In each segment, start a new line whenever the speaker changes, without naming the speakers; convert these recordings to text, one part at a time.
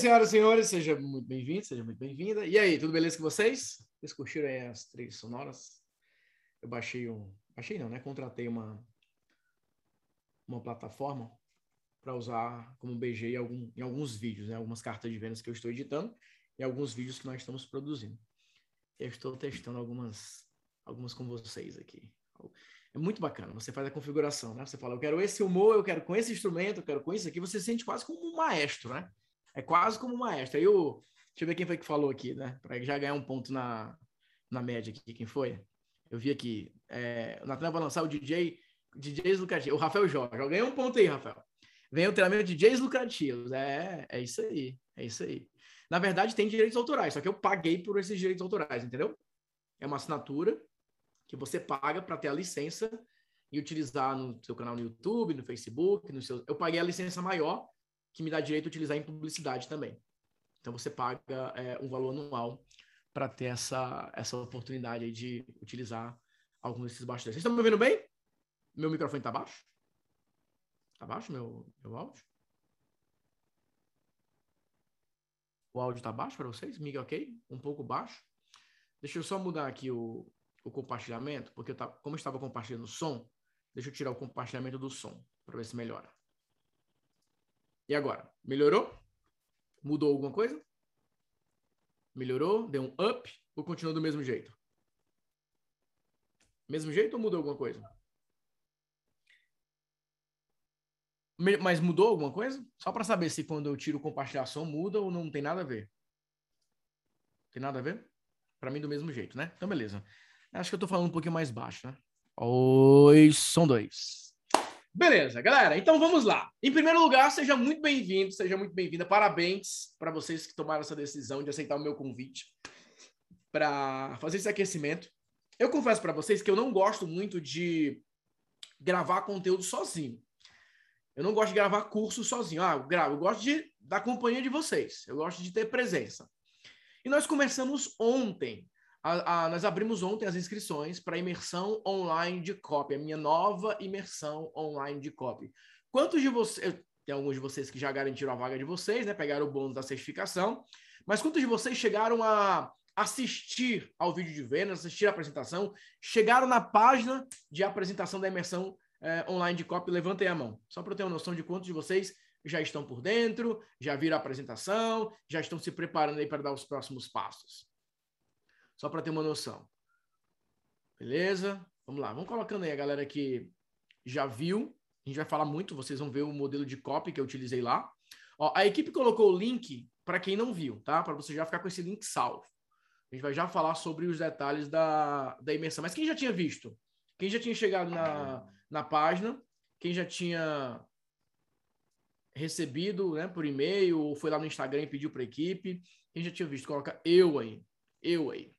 Senhoras e senhores, seja muito bem-vindo, seja muito bem-vinda. E aí, tudo beleza com vocês? Vocês curtiram aí as três sonoras? Eu baixei um. Baixei não, né? Contratei uma, uma plataforma para usar como BG em, algum, em alguns vídeos, né? Algumas cartas de vendas que eu estou editando e alguns vídeos que nós estamos produzindo. Eu estou testando algumas, algumas com vocês aqui. É muito bacana. Você faz a configuração, né? Você fala, eu quero esse humor, eu quero com esse instrumento, eu quero com isso aqui. Você se sente quase como um maestro, né? É quase como um maestro. O. Deixa eu ver quem foi que falou aqui, né? Para já ganhar um ponto na, na média aqui. Quem foi? Eu vi aqui. É, o Natan vai lançar o DJ. DJs lucrativos. O Rafael Jorge. Eu ganhei um ponto aí, Rafael. Vem o treinamento de DJs lucrativos. É, é isso aí. É isso aí. Na verdade, tem direitos autorais, só que eu paguei por esses direitos autorais, entendeu? É uma assinatura que você paga para ter a licença e utilizar no seu canal no YouTube, no Facebook, no seu. Eu paguei a licença maior que me dá direito a utilizar em publicidade também. Então você paga é, um valor anual para ter essa, essa oportunidade de utilizar alguns desses bastidores. Vocês estão me ouvindo bem? Meu microfone está baixo? Está baixo meu, meu áudio? O áudio está baixo para vocês? Miguel, ok? Um pouco baixo. Deixa eu só mudar aqui o, o compartilhamento, porque eu como eu estava compartilhando o som, deixa eu tirar o compartilhamento do som para ver se melhora. E agora? Melhorou? Mudou alguma coisa? Melhorou? Deu um up? Ou continua do mesmo jeito? Mesmo jeito ou mudou alguma coisa? Mas mudou alguma coisa? Só para saber se quando eu tiro compartilhação muda ou não tem nada a ver. Tem nada a ver? Para mim do mesmo jeito, né? Então beleza. Acho que eu tô falando um pouquinho mais baixo, né? Oi, som dois. Beleza, galera. Então vamos lá. Em primeiro lugar, seja muito bem-vindo, seja muito bem-vinda. Parabéns para vocês que tomaram essa decisão de aceitar o meu convite para fazer esse aquecimento. Eu confesso para vocês que eu não gosto muito de gravar conteúdo sozinho. Eu não gosto de gravar curso sozinho. Ah, eu gravo. Eu gosto de, da companhia de vocês. Eu gosto de ter presença. E nós começamos ontem a, a, nós abrimos ontem as inscrições para a imersão online de copy, a minha nova imersão online de copy. Quantos de vocês, tem alguns de vocês que já garantiram a vaga de vocês, né? Pegaram o bônus da certificação, mas quantos de vocês chegaram a assistir ao vídeo de vendas, assistir a apresentação, chegaram na página de apresentação da imersão é, online de copy? Levantem a mão, só para eu ter uma noção de quantos de vocês já estão por dentro, já viram a apresentação, já estão se preparando aí para dar os próximos passos. Só para ter uma noção. Beleza? Vamos lá. Vamos colocando aí a galera que já viu. A gente vai falar muito, vocês vão ver o modelo de copy que eu utilizei lá. Ó, a equipe colocou o link para quem não viu, tá? Para você já ficar com esse link salvo. A gente vai já falar sobre os detalhes da, da imersão. Mas quem já tinha visto? Quem já tinha chegado na, na página? Quem já tinha recebido né, por e-mail ou foi lá no Instagram e pediu para a equipe? Quem já tinha visto? Coloca eu aí. Eu aí.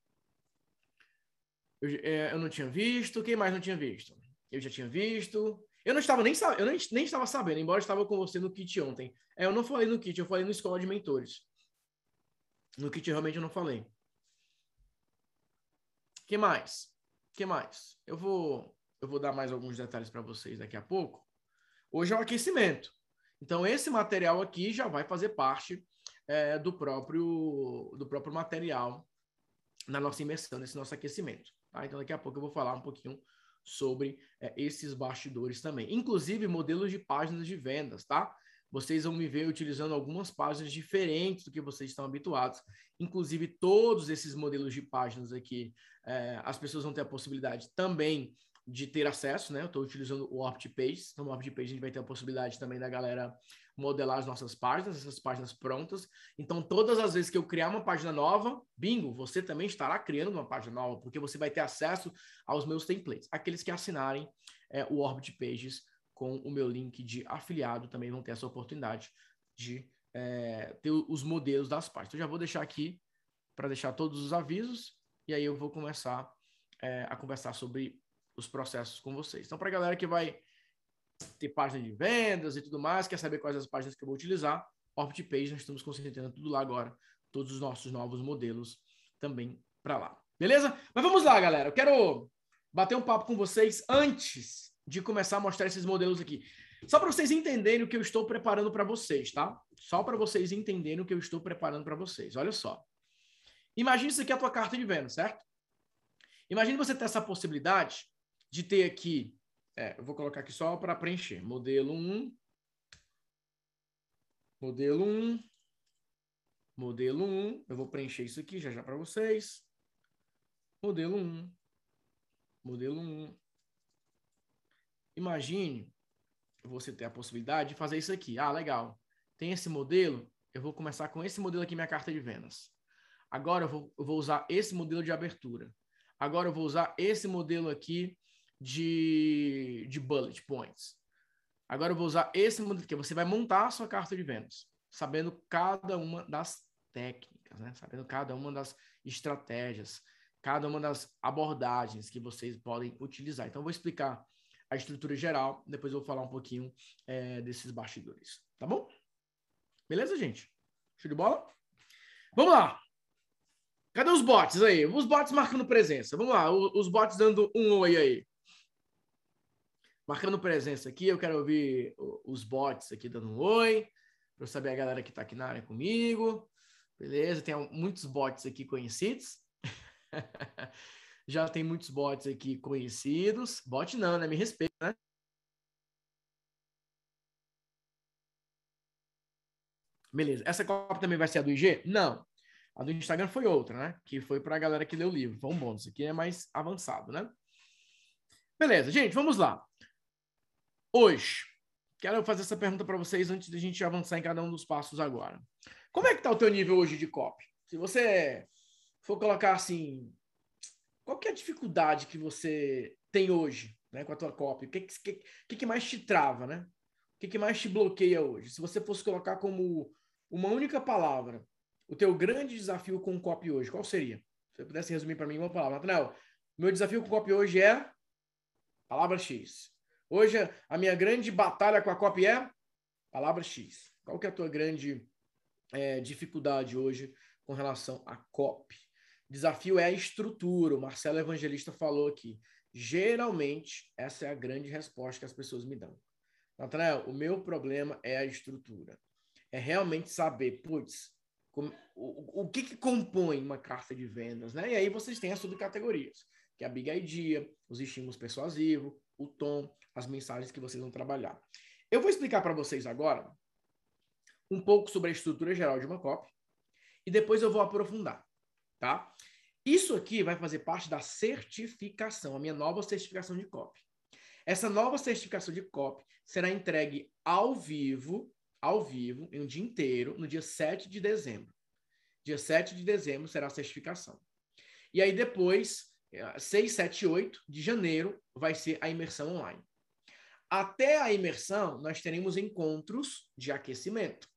Eu, é, eu não tinha visto. Quem mais não tinha visto? Eu já tinha visto. Eu não estava nem, eu nem, nem estava sabendo, embora estava com você no kit ontem. É, eu não falei no kit, eu falei no escola de mentores. No kit realmente eu não falei. que mais? que mais? Eu vou eu vou dar mais alguns detalhes para vocês daqui a pouco. Hoje é o aquecimento. Então esse material aqui já vai fazer parte é, do próprio do próprio material na nossa imersão, nesse nosso aquecimento. Tá? Então, daqui a pouco eu vou falar um pouquinho sobre é, esses bastidores também. Inclusive, modelos de páginas de vendas, tá? Vocês vão me ver utilizando algumas páginas diferentes do que vocês estão habituados. Inclusive, todos esses modelos de páginas aqui, é, as pessoas vão ter a possibilidade também de ter acesso, né? Eu estou utilizando o OptPage. Então, no OptPage a gente vai ter a possibilidade também da galera modelar as nossas páginas, essas páginas prontas. Então, todas as vezes que eu criar uma página nova, bingo, você também estará criando uma página nova, porque você vai ter acesso aos meus templates. Aqueles que assinarem é, o Orbit Pages com o meu link de afiliado também vão ter essa oportunidade de é, ter os modelos das páginas. Então, já vou deixar aqui para deixar todos os avisos e aí eu vou começar é, a conversar sobre os processos com vocês. Então, para a galera que vai ter página de vendas e tudo mais, quer saber quais as páginas que eu vou utilizar, OptPage, nós estamos concentrando tudo lá agora, todos os nossos novos modelos também para lá. Beleza? Mas vamos lá, galera. Eu quero bater um papo com vocês antes de começar a mostrar esses modelos aqui. Só para vocês entenderem o que eu estou preparando para vocês, tá? Só para vocês entenderem o que eu estou preparando para vocês. Olha só. Imagine isso aqui é a tua carta de venda, certo? Imagine você ter essa possibilidade de ter aqui, é, eu vou colocar aqui só para preencher, modelo 1, modelo 1, modelo 1, eu vou preencher isso aqui já já para vocês, modelo 1, modelo 1. Imagine você ter a possibilidade de fazer isso aqui. Ah, legal. Tem esse modelo, eu vou começar com esse modelo aqui, minha carta de vendas. Agora eu vou, eu vou usar esse modelo de abertura. Agora eu vou usar esse modelo aqui de, de bullet points. Agora eu vou usar esse modelo aqui. Você vai montar a sua carta de vendas, sabendo cada uma das técnicas, né? sabendo cada uma das estratégias, cada uma das abordagens que vocês podem utilizar. Então, eu vou explicar a estrutura geral, depois eu vou falar um pouquinho é, desses bastidores, tá bom? Beleza, gente? Show de bola? Vamos lá! Cadê os bots aí? Os bots marcando presença. Vamos lá, os bots dando um oi aí. Marcando presença aqui, eu quero ouvir os bots aqui dando um oi, para eu saber a galera que está aqui na área comigo. Beleza? Tem muitos bots aqui conhecidos. Já tem muitos bots aqui conhecidos. Bot não, né? Me respeita, né? Beleza. Essa cópia também vai ser a do IG? Não. A do Instagram foi outra, né? Que foi para a galera que leu o livro. Foi um bônus. Aqui é mais avançado, né? Beleza, gente, vamos lá. Hoje, quero fazer essa pergunta para vocês antes de a gente avançar em cada um dos passos agora. Como é que está o teu nível hoje de copy? Se você for colocar assim, qual que é a dificuldade que você tem hoje, né, com a tua copy? O que, que, que mais te trava, né? O que, que mais te bloqueia hoje? Se você fosse colocar como uma única palavra, o teu grande desafio com o copy hoje, qual seria? Se você pudesse resumir para mim uma palavra. Nathanael, meu desafio com o copy hoje é palavra X. Hoje, a minha grande batalha com a copy é palavra X. Qual que é a tua grande é, dificuldade hoje com relação à copy? Desafio é a estrutura. O Marcelo Evangelista falou aqui. Geralmente, essa é a grande resposta que as pessoas me dão. Nathanael, o meu problema é a estrutura. É realmente saber, putz, como, o, o que, que compõe uma carta de vendas, né? E aí vocês têm as subcategorias, que é a Big Idea, os estímulos persuasivos, o tom, as mensagens que vocês vão trabalhar. Eu vou explicar para vocês agora um pouco sobre a estrutura geral de uma copy e depois eu vou aprofundar, tá? Isso aqui vai fazer parte da certificação, a minha nova certificação de copy. Essa nova certificação de copy será entregue ao vivo ao vivo, em um dia inteiro, no dia 7 de dezembro. Dia 7 de dezembro será a certificação. E aí depois, 6, 7 8 de janeiro, vai ser a imersão online. Até a imersão, nós teremos encontros de aquecimento.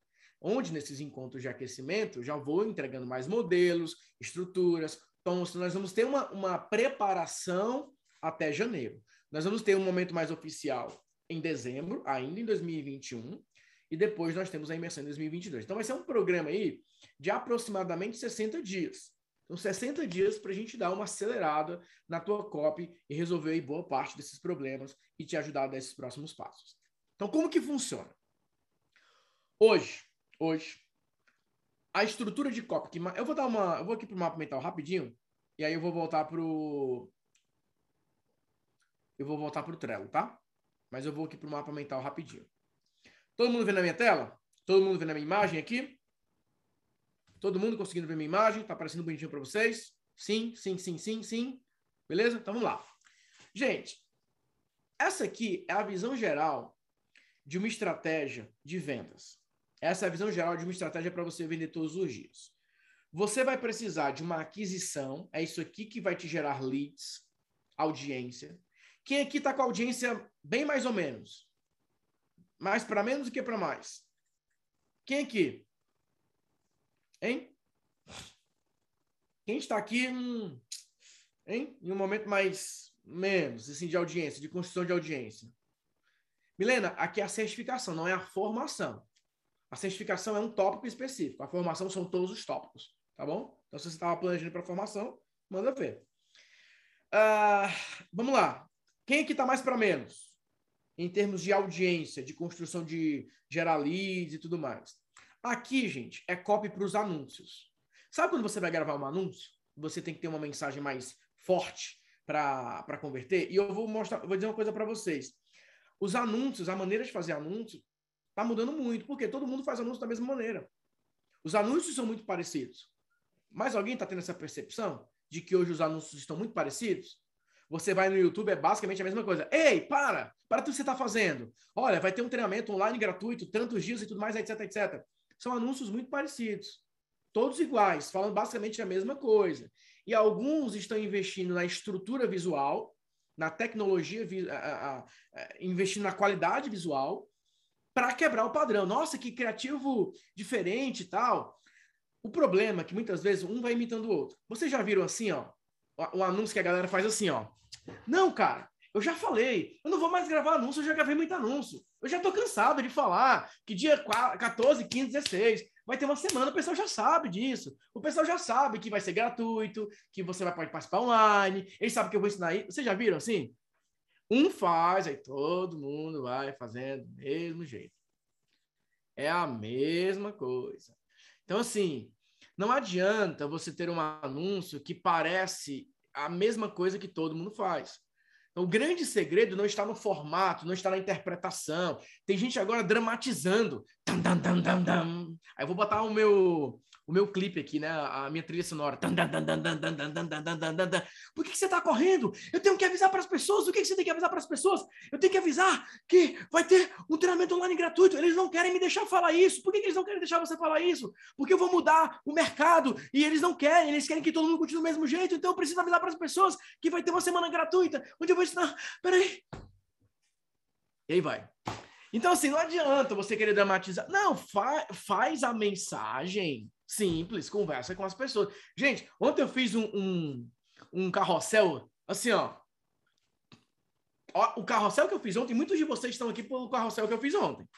Onde nesses encontros de aquecimento, já vou entregando mais modelos, estruturas, tons. Nós vamos ter uma, uma preparação até janeiro. Nós vamos ter um momento mais oficial em dezembro, ainda em 2021, e depois nós temos a imersão em 2022. Então vai ser um programa aí de aproximadamente 60 dias. Então, 60 dias para a gente dar uma acelerada na tua copy e resolver boa parte desses problemas e te ajudar a dar esses próximos passos. Então, como que funciona? Hoje, hoje, a estrutura de copy, que eu vou dar uma, eu vou aqui para o mapa mental rapidinho, e aí eu vou voltar para o eu vou voltar para o Trello, tá? Mas eu vou aqui para o mapa mental rapidinho. Todo mundo vendo a minha tela? Todo mundo vendo a minha imagem aqui? Todo mundo conseguindo ver minha imagem? Tá aparecendo bonitinho para vocês? Sim, sim, sim, sim, sim. Beleza? Então vamos lá. Gente, essa aqui é a visão geral de uma estratégia de vendas. Essa é a visão geral de uma estratégia para você vender todos os dias. Você vai precisar de uma aquisição, é isso aqui que vai te gerar leads, audiência. Quem aqui está com a audiência bem mais ou menos? Mais para menos do que para mais? Quem aqui? Hein? Quem está aqui hum, hein? em um momento mais menos assim, de audiência, de construção de audiência? Milena, aqui é a certificação, não é a formação. A certificação é um tópico específico. A formação são todos os tópicos, tá bom? Então, se você estava planejando para formação, manda ver. Uh, vamos lá. Quem aqui está mais para menos? em termos de audiência, de construção de gerar leads e tudo mais. Aqui, gente, é copy para os anúncios. Sabe quando você vai gravar um anúncio? Você tem que ter uma mensagem mais forte para converter. E eu vou mostrar, vou dizer uma coisa para vocês. Os anúncios, a maneira de fazer anúncio, está mudando muito, porque todo mundo faz anúncio da mesma maneira. Os anúncios são muito parecidos. Mas alguém está tendo essa percepção de que hoje os anúncios estão muito parecidos? Você vai no YouTube, é basicamente a mesma coisa. Ei, para! Para tudo que você está fazendo. Olha, vai ter um treinamento online gratuito, tantos dias e tudo mais, etc, etc. São anúncios muito parecidos. Todos iguais, falando basicamente a mesma coisa. E alguns estão investindo na estrutura visual, na tecnologia, investindo na qualidade visual, para quebrar o padrão. Nossa, que criativo diferente e tal. O problema é que muitas vezes um vai imitando o outro. Vocês já viram assim, ó? O anúncio que a galera faz assim, ó. Não, cara, eu já falei, eu não vou mais gravar anúncio, eu já gravei muito anúncio. Eu já tô cansado de falar que dia 14, 15, 16 vai ter uma semana, o pessoal já sabe disso. O pessoal já sabe que vai ser gratuito, que você vai pode participar online, eles sabem que eu vou ensinar aí. Vocês já viram assim? Um faz, aí todo mundo vai fazendo do mesmo jeito. É a mesma coisa. Então, assim, não adianta você ter um anúncio que parece a mesma coisa que todo mundo faz. Então, o grande segredo não está no formato, não está na interpretação. Tem gente agora dramatizando. Aí eu vou botar o meu o meu clipe aqui, né? A minha trilha sonora. Por que, que você está correndo? Eu tenho que avisar para as pessoas. O que, que você tem que avisar para as pessoas? Eu tenho que avisar que vai ter um treinamento online gratuito. Eles não querem me deixar falar isso. Por que, que eles não querem deixar você falar isso? Porque eu vou mudar o mercado e eles não querem. Eles querem que todo mundo continue do mesmo jeito. Então eu preciso avisar para as pessoas que vai ter uma semana gratuita onde eu vou ensinar. Peraí. E aí vai. Então, assim, não adianta você querer dramatizar. Não, fa faz a mensagem simples, conversa com as pessoas. Gente, ontem eu fiz um, um, um carrossel, assim, ó. O carrossel que eu fiz ontem, muitos de vocês estão aqui pelo carrossel que eu fiz ontem.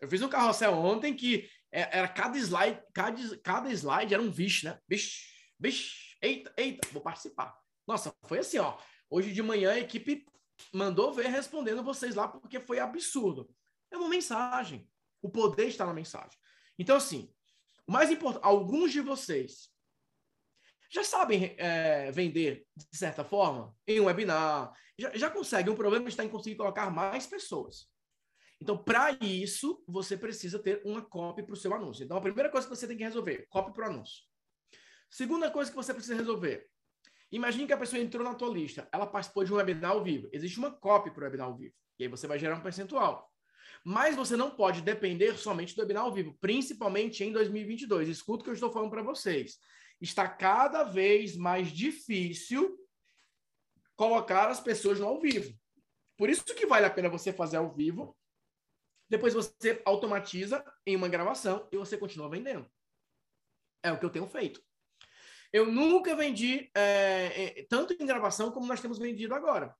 Eu fiz um carrossel ontem que é, era cada slide, cada, cada slide era um vixe, né? Vixe, vixe, eita, eita, vou participar. Nossa, foi assim, ó. Hoje de manhã a equipe mandou ver respondendo vocês lá, porque foi absurdo. É uma mensagem. O poder está na mensagem. Então, assim, o mais importante, alguns de vocês já sabem é, vender de certa forma em um webinar, já, já conseguem. O problema está em conseguir colocar mais pessoas. Então, para isso, você precisa ter uma copy para o seu anúncio. Então, a primeira coisa que você tem que resolver, copy para o anúncio. Segunda coisa que você precisa resolver, Imagine que a pessoa entrou na tua lista, ela participou de um webinar ao vivo. Existe uma copy para o webinar ao vivo. E aí você vai gerar um percentual. Mas você não pode depender somente do webinar ao vivo, principalmente em 2022. Escuta o que eu estou falando para vocês. Está cada vez mais difícil colocar as pessoas no ao vivo. Por isso que vale a pena você fazer ao vivo. Depois você automatiza em uma gravação e você continua vendendo. É o que eu tenho feito. Eu nunca vendi é, é, tanto em gravação como nós temos vendido agora.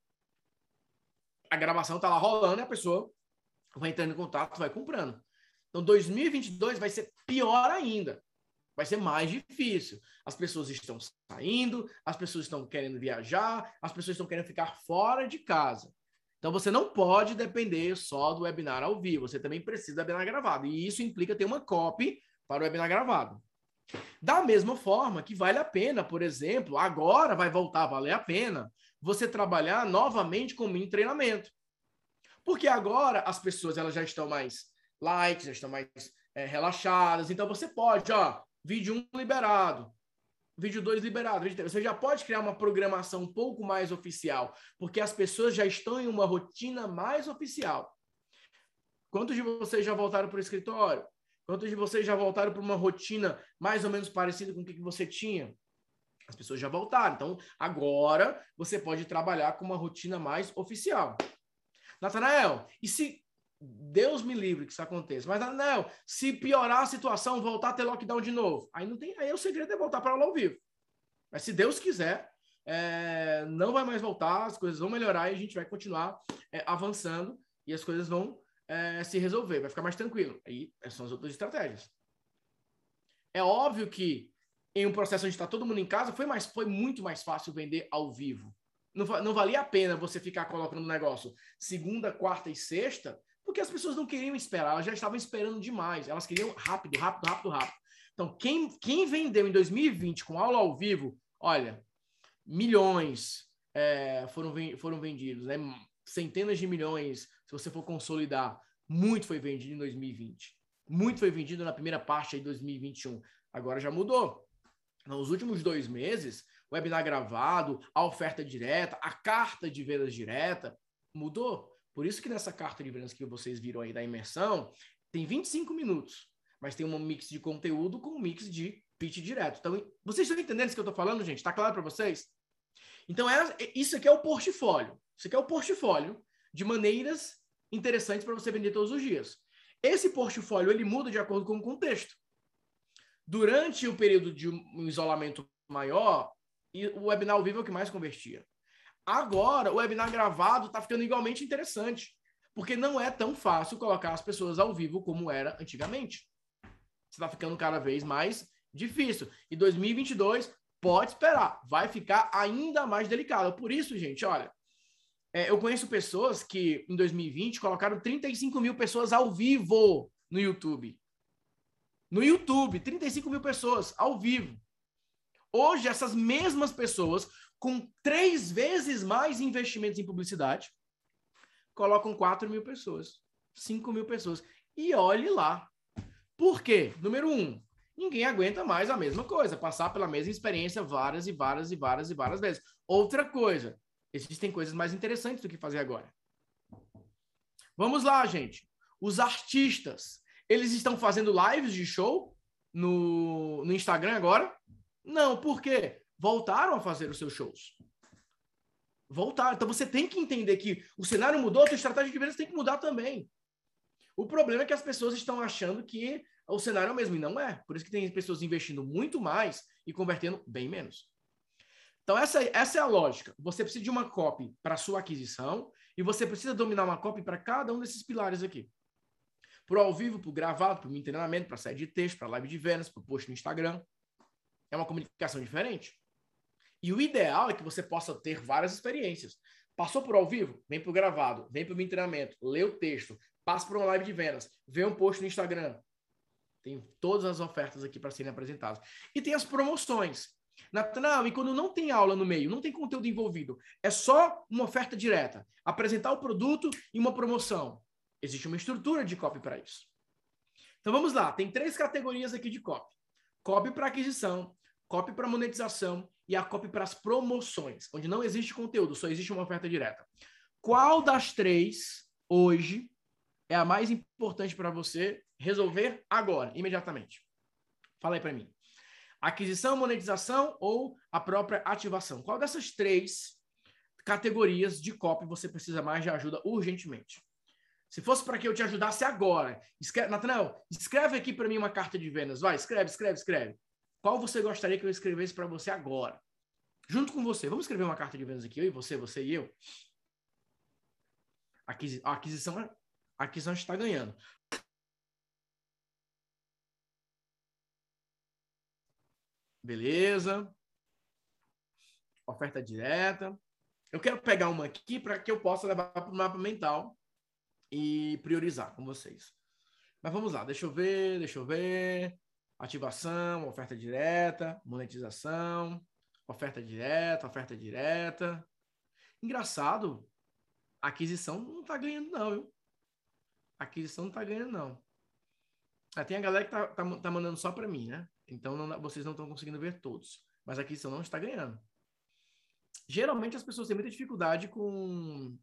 A gravação está lá rolando e a pessoa vai entrando em contato, vai comprando. Então, 2022 vai ser pior ainda. Vai ser mais difícil. As pessoas estão saindo, as pessoas estão querendo viajar, as pessoas estão querendo ficar fora de casa. Então, você não pode depender só do webinar ao vivo. Você também precisa do webinar gravado. E isso implica ter uma copy para o webinar gravado. Da mesma forma que vale a pena, por exemplo, agora vai voltar a valer a pena você trabalhar novamente com em treinamento. Porque agora as pessoas elas já estão mais light, já estão mais é, relaxadas. Então você pode, ó, vídeo 1 um liberado, vídeo 2 liberado, vídeo 3. Você já pode criar uma programação um pouco mais oficial, porque as pessoas já estão em uma rotina mais oficial. Quantos de vocês já voltaram para o escritório? Quantos de vocês já voltaram para uma rotina mais ou menos parecida com o que você tinha? As pessoas já voltaram. Então, agora você pode trabalhar com uma rotina mais oficial. Natanael, e se Deus me livre que isso aconteça, mas Natanael, se piorar a situação, voltar a ter lockdown de novo, aí não tem, aí o segredo é voltar para aula ao vivo. Mas se Deus quiser, é, não vai mais voltar, as coisas vão melhorar e a gente vai continuar é, avançando e as coisas vão é, se resolver, vai ficar mais tranquilo. Aí são as outras estratégias. É óbvio que em um processo onde está todo mundo em casa, foi, mais, foi muito mais fácil vender ao vivo. Não, não valia a pena você ficar colocando um negócio segunda, quarta e sexta, Porque as pessoas não queriam esperar, elas já estavam esperando demais. Elas queriam rápido, rápido, rápido, rápido. Então, quem, quem vendeu em 2020 com aula ao vivo, olha, milhões é, foram, foram vendidos, né? centenas de milhões, se você for consolidar, muito foi vendido em 2020. Muito foi vendido na primeira parte de 2021. Agora já mudou. Nos últimos dois meses, webinar gravado, a oferta direta, a carta de vendas direta, mudou. Por isso que nessa carta de vendas que vocês viram aí da imersão, tem 25 minutos, mas tem um mix de conteúdo com um mix de pitch direto. Então, vocês estão entendendo isso que eu estou falando, gente? Está claro para vocês? Então, é, isso aqui é o portfólio. Isso aqui é o portfólio de maneiras interessantes para você vender todos os dias. Esse portfólio, ele muda de acordo com o contexto. Durante o período de um isolamento maior, o webinar ao vivo é o que mais convertia. Agora, o webinar gravado está ficando igualmente interessante, porque não é tão fácil colocar as pessoas ao vivo como era antigamente. Está ficando cada vez mais difícil. E 2022, pode esperar, vai ficar ainda mais delicado. Por isso, gente, olha, é, eu conheço pessoas que em 2020 colocaram 35 mil pessoas ao vivo no YouTube. No YouTube, 35 mil pessoas ao vivo. Hoje, essas mesmas pessoas com três vezes mais investimentos em publicidade, colocam 4 mil pessoas, 5 mil pessoas. E olhe lá. Por quê? Número um, ninguém aguenta mais a mesma coisa, passar pela mesma experiência várias e várias e várias e várias vezes. Outra coisa, existem coisas mais interessantes do que fazer agora. Vamos lá, gente. Os artistas, eles estão fazendo lives de show no, no Instagram agora? Não, por quê? voltaram a fazer os seus shows. Voltaram. Então você tem que entender que o cenário mudou, a sua estratégia de vendas tem que mudar também. O problema é que as pessoas estão achando que o cenário é o mesmo, e não é. Por isso que tem pessoas investindo muito mais e convertendo bem menos. Então, essa, essa é a lógica. Você precisa de uma copy para sua aquisição e você precisa dominar uma copy para cada um desses pilares aqui. Para ao vivo, para gravado, para o treinamento, para série de texto, para live de vendas, para post no Instagram. É uma comunicação diferente. E o ideal é que você possa ter várias experiências. Passou por ao vivo? Vem para o gravado, vem para o treinamento, lê o texto, passa por uma live de vendas, vê um post no Instagram. Tem todas as ofertas aqui para serem apresentadas. E tem as promoções. Natanal, e quando não tem aula no meio, não tem conteúdo envolvido, é só uma oferta direta, apresentar o produto e uma promoção. Existe uma estrutura de copy para isso. Então vamos lá, tem três categorias aqui de copy. Copy para aquisição, copy para monetização e a copy para as promoções, onde não existe conteúdo, só existe uma oferta direta. Qual das três hoje é a mais importante para você resolver agora, imediatamente? Fala aí para mim. Aquisição, monetização ou a própria ativação? Qual dessas três categorias de copy você precisa mais de ajuda urgentemente? Se fosse para que eu te ajudasse agora, escreve, Nathanael, escreve aqui para mim uma carta de vendas. Vai, escreve, escreve, escreve. Qual você gostaria que eu escrevesse para você agora? Junto com você. Vamos escrever uma carta de vendas aqui, eu e você, você e eu. A aquisição, a aquisição está ganhando. Beleza. Oferta direta. Eu quero pegar uma aqui para que eu possa levar para o mapa mental e priorizar com vocês. Mas vamos lá, deixa eu ver, deixa eu ver ativação, oferta direta, monetização, oferta direta, oferta direta. Engraçado, a aquisição não está ganhando, não, viu? A aquisição não está ganhando, não. Ah, tem a galera que tá, tá, tá mandando só para mim, né? Então não, vocês não estão conseguindo ver todos. Mas a aquisição não está ganhando. Geralmente as pessoas têm muita dificuldade com.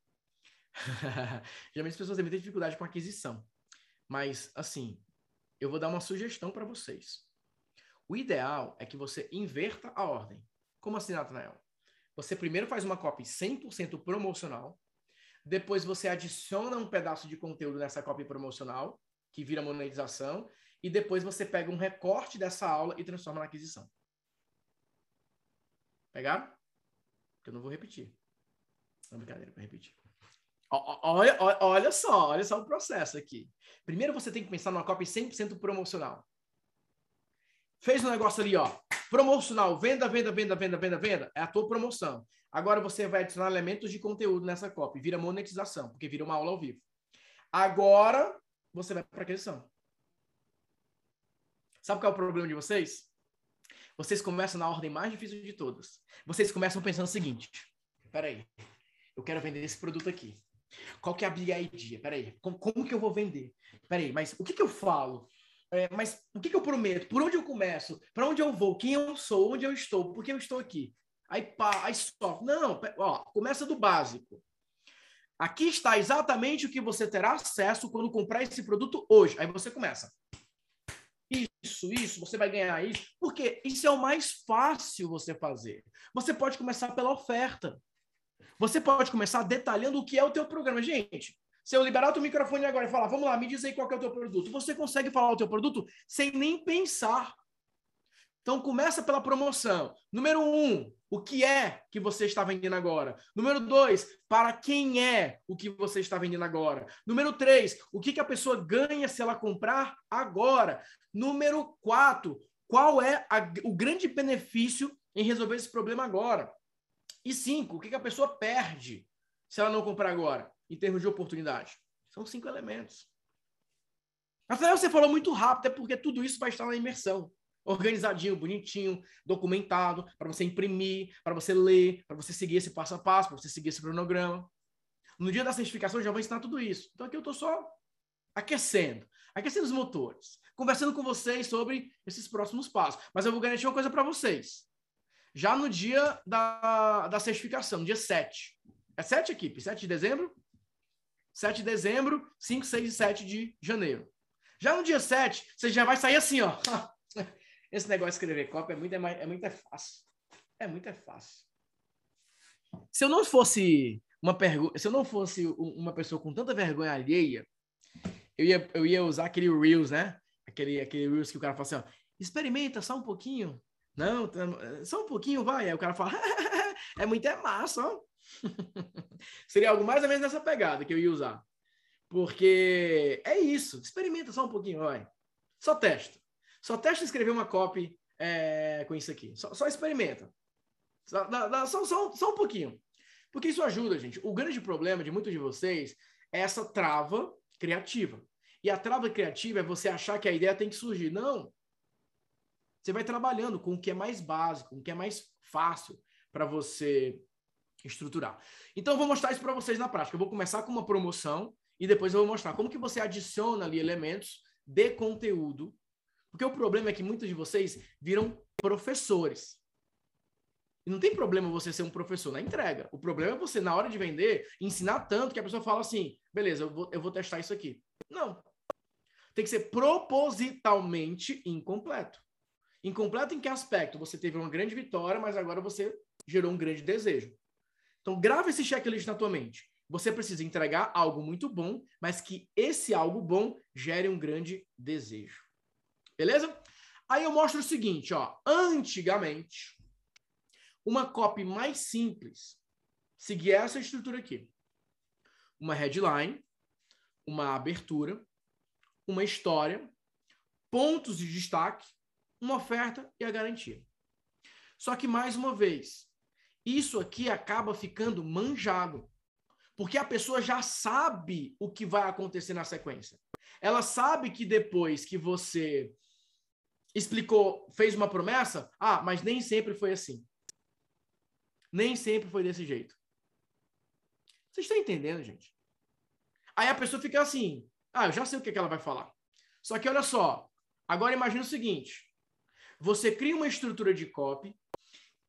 Geralmente as pessoas têm muita dificuldade com aquisição. Mas, assim, eu vou dar uma sugestão para vocês. O ideal é que você inverta a ordem. Como assim, Nathanael? Você primeiro faz uma copy 100% promocional, depois você adiciona um pedaço de conteúdo nessa copy promocional, que vira monetização, e depois você pega um recorte dessa aula e transforma na aquisição. Pegaram? Porque eu não vou repetir. Não, brincadeira, para repetir. Olha, olha, olha só, olha só o processo aqui. Primeiro você tem que pensar numa copy 100% promocional. Fez um negócio ali, ó. Promocional, venda, venda, venda, venda, venda, venda. É a tua promoção. Agora você vai adicionar elementos de conteúdo nessa copy. Vira monetização, porque vira uma aula ao vivo. Agora você vai para aquisição. Sabe qual é o problema de vocês? Vocês começam na ordem mais difícil de todas. Vocês começam pensando o seguinte: peraí, eu quero vender esse produto aqui. Qual que é a idea? Peraí, como, como que eu vou vender? Peraí, mas o que que eu falo? É, mas o que que eu prometo? Por onde eu começo? Para onde eu vou? Quem eu sou? Onde eu estou? Por que eu estou aqui? Aí pá, aí só. Não, ó, começa do básico. Aqui está exatamente o que você terá acesso quando comprar esse produto hoje. Aí você começa. Isso, isso, você vai ganhar isso. Porque isso é o mais fácil você fazer. Você pode começar pela oferta. Você pode começar detalhando o que é o teu programa. Gente, se eu liberar o teu microfone agora e falar, vamos lá, me diz aí qual é o teu produto. Você consegue falar o teu produto sem nem pensar. Então começa pela promoção. Número um, o que é que você está vendendo agora? Número dois, para quem é o que você está vendendo agora? Número três, o que, que a pessoa ganha se ela comprar agora? Número quatro, qual é a, o grande benefício em resolver esse problema agora? E cinco, o que, que a pessoa perde se ela não comprar agora, em termos de oportunidade? São cinco elementos. Afinal, você falou muito rápido, é porque tudo isso vai estar na imersão organizadinho, bonitinho, documentado, para você imprimir, para você ler, para você seguir esse passo a passo, para você seguir esse cronograma. No dia da certificação já vou ensinar tudo isso. Então aqui eu estou só aquecendo, aquecendo os motores, conversando com vocês sobre esses próximos passos. Mas eu vou garantir uma coisa para vocês. Já no dia da, da certificação, dia 7. É 7, equipe? 7 de dezembro? 7 de dezembro, 5, 6 e 7 de janeiro. Já no dia 7, você já vai sair assim, ó. Esse negócio de escrever cópia é muito, é, é muito é fácil. É muito é fácil. Se eu não fosse uma pergunta, se eu não fosse uma pessoa com tanta vergonha alheia, eu ia, eu ia usar aquele Reels, né? Aquele, aquele Reels que o cara fala assim, ó, experimenta só um pouquinho. Não, tá, só um pouquinho, vai. Aí o cara fala, é muito é massa, ó. Seria algo mais ou menos nessa pegada que eu ia usar. Porque é isso, experimenta só um pouquinho, vai. Só testa. Só testa escrever uma copy é, com isso aqui. Só, só experimenta. Só, dá, dá, só, só, só um pouquinho. Porque isso ajuda, gente. O grande problema de muitos de vocês é essa trava criativa. E a trava criativa é você achar que a ideia tem que surgir. Não. Você vai trabalhando com o que é mais básico, com o que é mais fácil para você estruturar. Então, eu vou mostrar isso para vocês na prática. Eu vou começar com uma promoção e depois eu vou mostrar como que você adiciona ali elementos de conteúdo porque o problema é que muitos de vocês viram professores. E não tem problema você ser um professor na entrega. O problema é você, na hora de vender, ensinar tanto que a pessoa fala assim: beleza, eu vou, eu vou testar isso aqui. Não. Tem que ser propositalmente incompleto. Incompleto em que aspecto? Você teve uma grande vitória, mas agora você gerou um grande desejo. Então, grava esse checklist na tua mente. Você precisa entregar algo muito bom, mas que esse algo bom gere um grande desejo. Beleza? Aí eu mostro o seguinte, ó. Antigamente, uma copy mais simples seguia essa estrutura aqui. Uma headline, uma abertura, uma história, pontos de destaque, uma oferta e a garantia. Só que, mais uma vez, isso aqui acaba ficando manjado. Porque a pessoa já sabe o que vai acontecer na sequência. Ela sabe que depois que você explicou, fez uma promessa, ah, mas nem sempre foi assim. Nem sempre foi desse jeito. Vocês estão entendendo, gente? Aí a pessoa fica assim, ah, eu já sei o que, é que ela vai falar. Só que olha só, agora imagine o seguinte: você cria uma estrutura de copy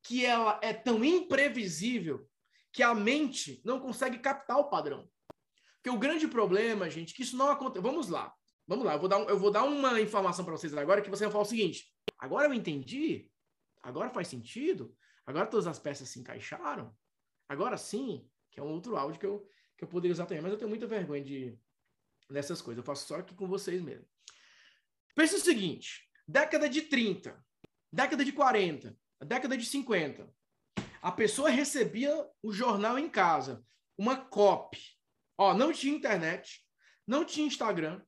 que ela é tão imprevisível que a mente não consegue captar o padrão. Porque o grande problema, gente, que isso não acontece. Vamos lá. Vamos lá, eu vou dar, eu vou dar uma informação para vocês agora que você vai falar o seguinte: agora eu entendi, agora faz sentido, agora todas as peças se encaixaram, agora sim, que é um outro áudio que eu, que eu poderia usar também, mas eu tenho muita vergonha de dessas coisas, eu faço só aqui com vocês mesmo. Pensa o seguinte: década de 30, década de 40, década de 50, a pessoa recebia o jornal em casa, uma copy. Ó, não tinha internet, não tinha Instagram,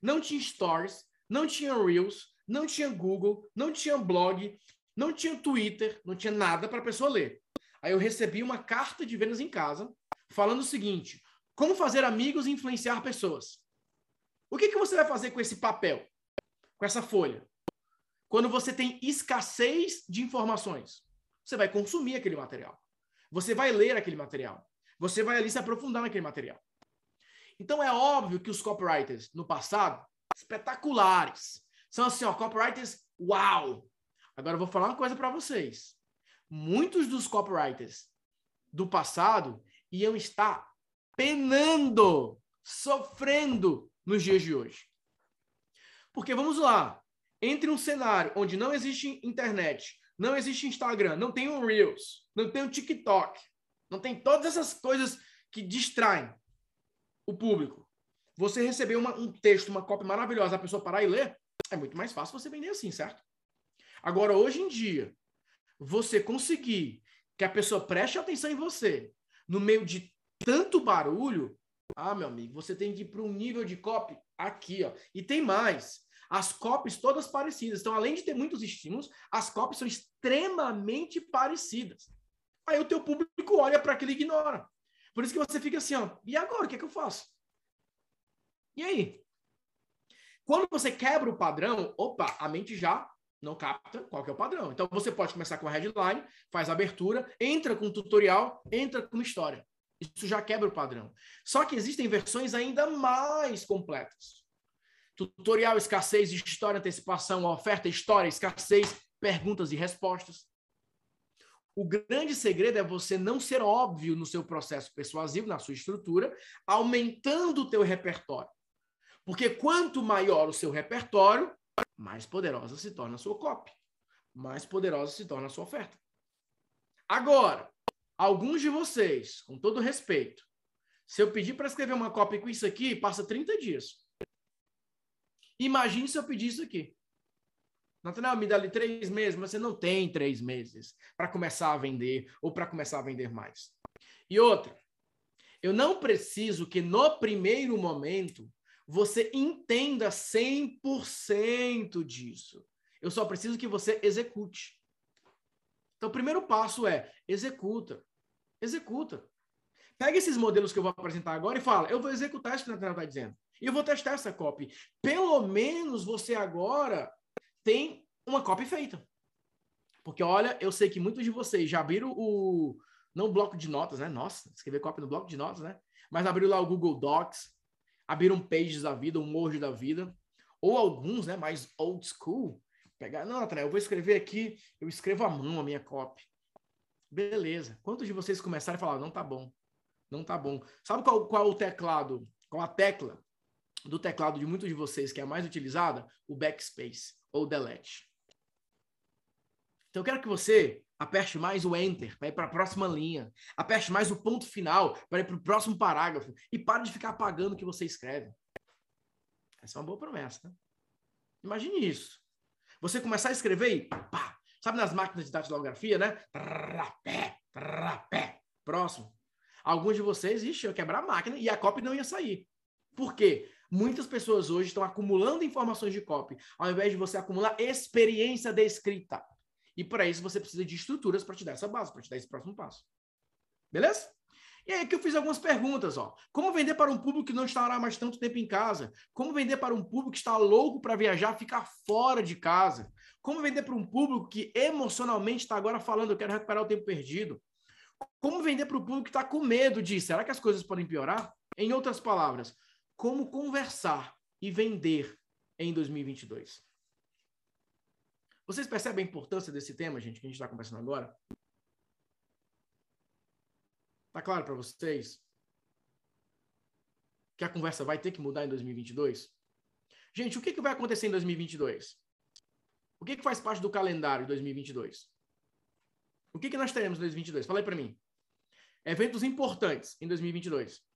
não tinha stories, não tinha Reels, não tinha Google, não tinha blog, não tinha Twitter, não tinha nada para a pessoa ler. Aí eu recebi uma carta de vendas em casa falando o seguinte: Como fazer amigos e influenciar pessoas. O que, que você vai fazer com esse papel? Com essa folha? Quando você tem escassez de informações, você vai consumir aquele material. Você vai ler aquele material. Você vai ali se aprofundar naquele material. Então é óbvio que os copywriters no passado, espetaculares, são assim, ó, copywriters, uau! Agora eu vou falar uma coisa para vocês. Muitos dos copywriters do passado iam estar penando, sofrendo nos dias de hoje. Porque vamos lá, entre um cenário onde não existe internet, não existe Instagram, não tem um Reels, não tem um TikTok, não tem todas essas coisas que distraem o público. Você receber uma, um texto, uma cópia maravilhosa, a pessoa parar e ler, é muito mais fácil você vender assim, certo? Agora, hoje em dia, você conseguir que a pessoa preste atenção em você no meio de tanto barulho, ah, meu amigo, você tem que ir para um nível de copy aqui, ó. E tem mais. As copies todas parecidas. Então, além de ter muitos estímulos, as copies são extremamente parecidas. Aí o teu público olha para aquilo e ignora. Por isso que você fica assim, ó, e agora, o que é que eu faço? E aí? Quando você quebra o padrão, opa, a mente já não capta qual é o padrão. Então você pode começar com a headline, faz a abertura, entra com tutorial, entra com história. Isso já quebra o padrão. Só que existem versões ainda mais completas. Tutorial, escassez, história, antecipação, oferta, história, escassez, perguntas e respostas. O grande segredo é você não ser óbvio no seu processo persuasivo, na sua estrutura, aumentando o teu repertório. Porque quanto maior o seu repertório, mais poderosa se torna a sua copy. Mais poderosa se torna a sua oferta. Agora, alguns de vocês, com todo respeito, se eu pedir para escrever uma copy com isso aqui, passa 30 dias. Imagine se eu pedir isso aqui. Nathanael, me dá ali três meses, mas você não tem três meses para começar a vender ou para começar a vender mais. E outra, eu não preciso que no primeiro momento você entenda 100% disso. Eu só preciso que você execute. Então, o primeiro passo é executa. Executa. Pega esses modelos que eu vou apresentar agora e fala, eu vou executar isso que o Nathanael está dizendo. E eu vou testar essa copy. Pelo menos você agora tem uma copy feita. Porque, olha, eu sei que muitos de vocês já abriram o... Não o bloco de notas, né? Nossa, escrever copy no bloco de notas, né? Mas abriram lá o Google Docs, abriram Pages da vida, um Word da vida, ou alguns, né, mais old school, pegar, não, Nathanael, eu vou escrever aqui, eu escrevo à mão a minha copy. Beleza. Quantos de vocês começaram a falar, não tá bom, não tá bom. Sabe qual, qual é o teclado, qual a tecla do teclado de muitos de vocês que é a mais utilizada? O backspace ou delete. Então eu quero que você aperte mais o enter para ir para a próxima linha, aperte mais o ponto final para ir para o próximo parágrafo e pare de ficar apagando o que você escreve. Essa é uma boa promessa. Né? Imagine isso. Você começar a escrever e pá, sabe nas máquinas de datilografia, né? Trapé, trapé. Próximo. Alguns de vocês, ixi, eu quebrar a máquina e a cópia não ia sair. Por quê? Muitas pessoas hoje estão acumulando informações de copy, ao invés de você acumular experiência de escrita. E para isso você precisa de estruturas para te dar essa base, para te dar esse próximo passo. Beleza? E aí que eu fiz algumas perguntas, ó. Como vender para um público que não estará mais tanto tempo em casa? Como vender para um público que está louco para viajar, ficar fora de casa? Como vender para um público que emocionalmente está agora falando, eu quero recuperar o tempo perdido? Como vender para o público que está com medo de, será que as coisas podem piorar? Em outras palavras, como conversar e vender em 2022? Vocês percebem a importância desse tema, gente, que a gente está conversando agora? Tá claro para vocês que a conversa vai ter que mudar em 2022? Gente, o que, que vai acontecer em 2022? O que, que faz parte do calendário de 2022? O que, que nós teremos em 2022? Fala aí para mim. Eventos importantes em 2022.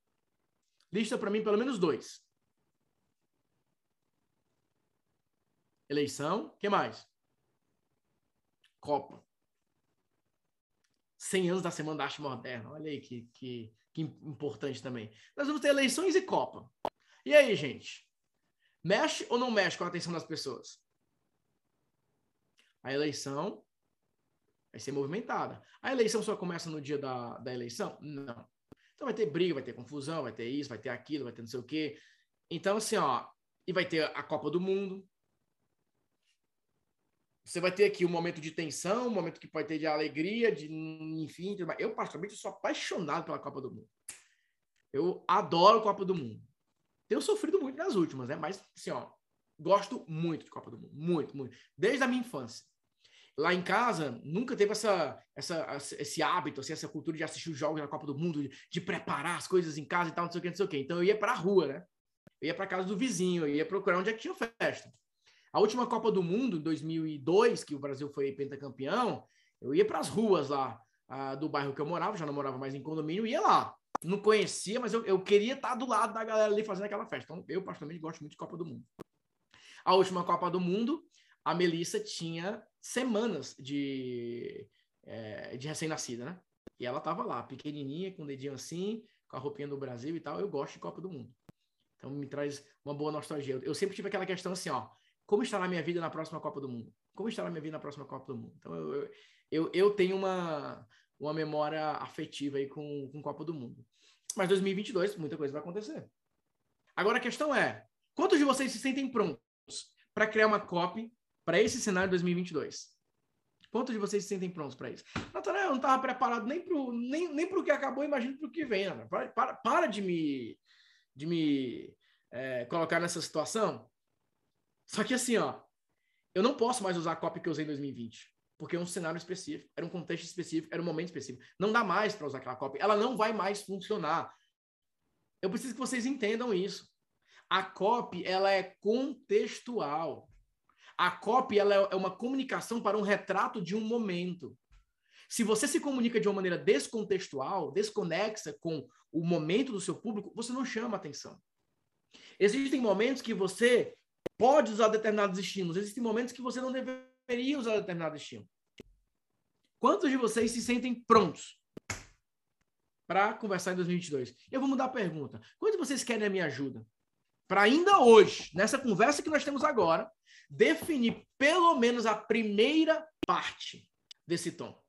Lista para mim pelo menos dois. Eleição. Que mais? Copa. 100 anos da Semana da Arte Moderna. Olha aí que, que, que importante também. Nós vamos ter eleições e Copa. E aí, gente? Mexe ou não mexe com a atenção das pessoas? A eleição vai ser movimentada. A eleição só começa no dia da, da eleição? Não. Então vai ter briga, vai ter confusão, vai ter isso, vai ter aquilo, vai ter não sei o quê. Então, assim, ó, e vai ter a Copa do Mundo. Você vai ter aqui um momento de tensão, um momento que pode ter de alegria, de enfim. Eu, particularmente, sou apaixonado pela Copa do Mundo. Eu adoro a Copa do Mundo. Tenho sofrido muito nas últimas, né? Mas, assim, ó, gosto muito de Copa do Mundo. Muito, muito. Desde a minha infância. Lá em casa, nunca teve essa, essa, esse hábito, assim, essa cultura de assistir os jogos da Copa do Mundo, de, de preparar as coisas em casa e tal, não sei o que, não sei o que. Então eu ia pra rua, né? Eu ia pra casa do vizinho, eu ia procurar onde é que tinha festa. A última Copa do Mundo, em 2002, que o Brasil foi pentacampeão, eu ia para as ruas lá uh, do bairro que eu morava, já não morava mais em condomínio, ia lá. Não conhecia, mas eu, eu queria estar do lado da galera ali fazendo aquela festa. Então, eu, particularmente, gosto muito de Copa do Mundo. A última Copa do Mundo, a Melissa tinha semanas de, é, de recém-nascida, né? E ela tava lá, pequenininha, com o dedinho assim, com a roupinha do Brasil e tal. Eu gosto de Copa do Mundo. Então me traz uma boa nostalgia. Eu sempre tive aquela questão assim, ó, como estará a minha vida na próxima Copa do Mundo? Como estará a minha vida na próxima Copa do Mundo? Então, eu, eu, eu tenho uma, uma memória afetiva aí com, com Copa do Mundo. Mas 2022, muita coisa vai acontecer. Agora a questão é, quantos de vocês se sentem prontos para criar uma copy para esse cenário de 2022? Quantos de vocês se sentem prontos para isso? Natanael, eu não estava preparado nem para nem, nem o que acabou, imagino para o que vem. Para, para, para de me, de me é, colocar nessa situação. Só que assim, ó, eu não posso mais usar a cópia que eu usei em 2020, porque é um cenário específico, era um contexto específico, era um momento específico. Não dá mais para usar aquela cópia, ela não vai mais funcionar. Eu preciso que vocês entendam isso. A copy, ela é contextual. A copy, ela é uma comunicação para um retrato de um momento. Se você se comunica de uma maneira descontextual, desconexa com o momento do seu público, você não chama atenção. Existem momentos que você pode usar determinados estímulos. Existem momentos que você não deveria usar determinado estímulo. Quantos de vocês se sentem prontos para conversar em 2022? Eu vou mudar a pergunta. Quantos de vocês querem a minha ajuda? Para ainda hoje, nessa conversa que nós temos agora, definir pelo menos a primeira parte desse tom.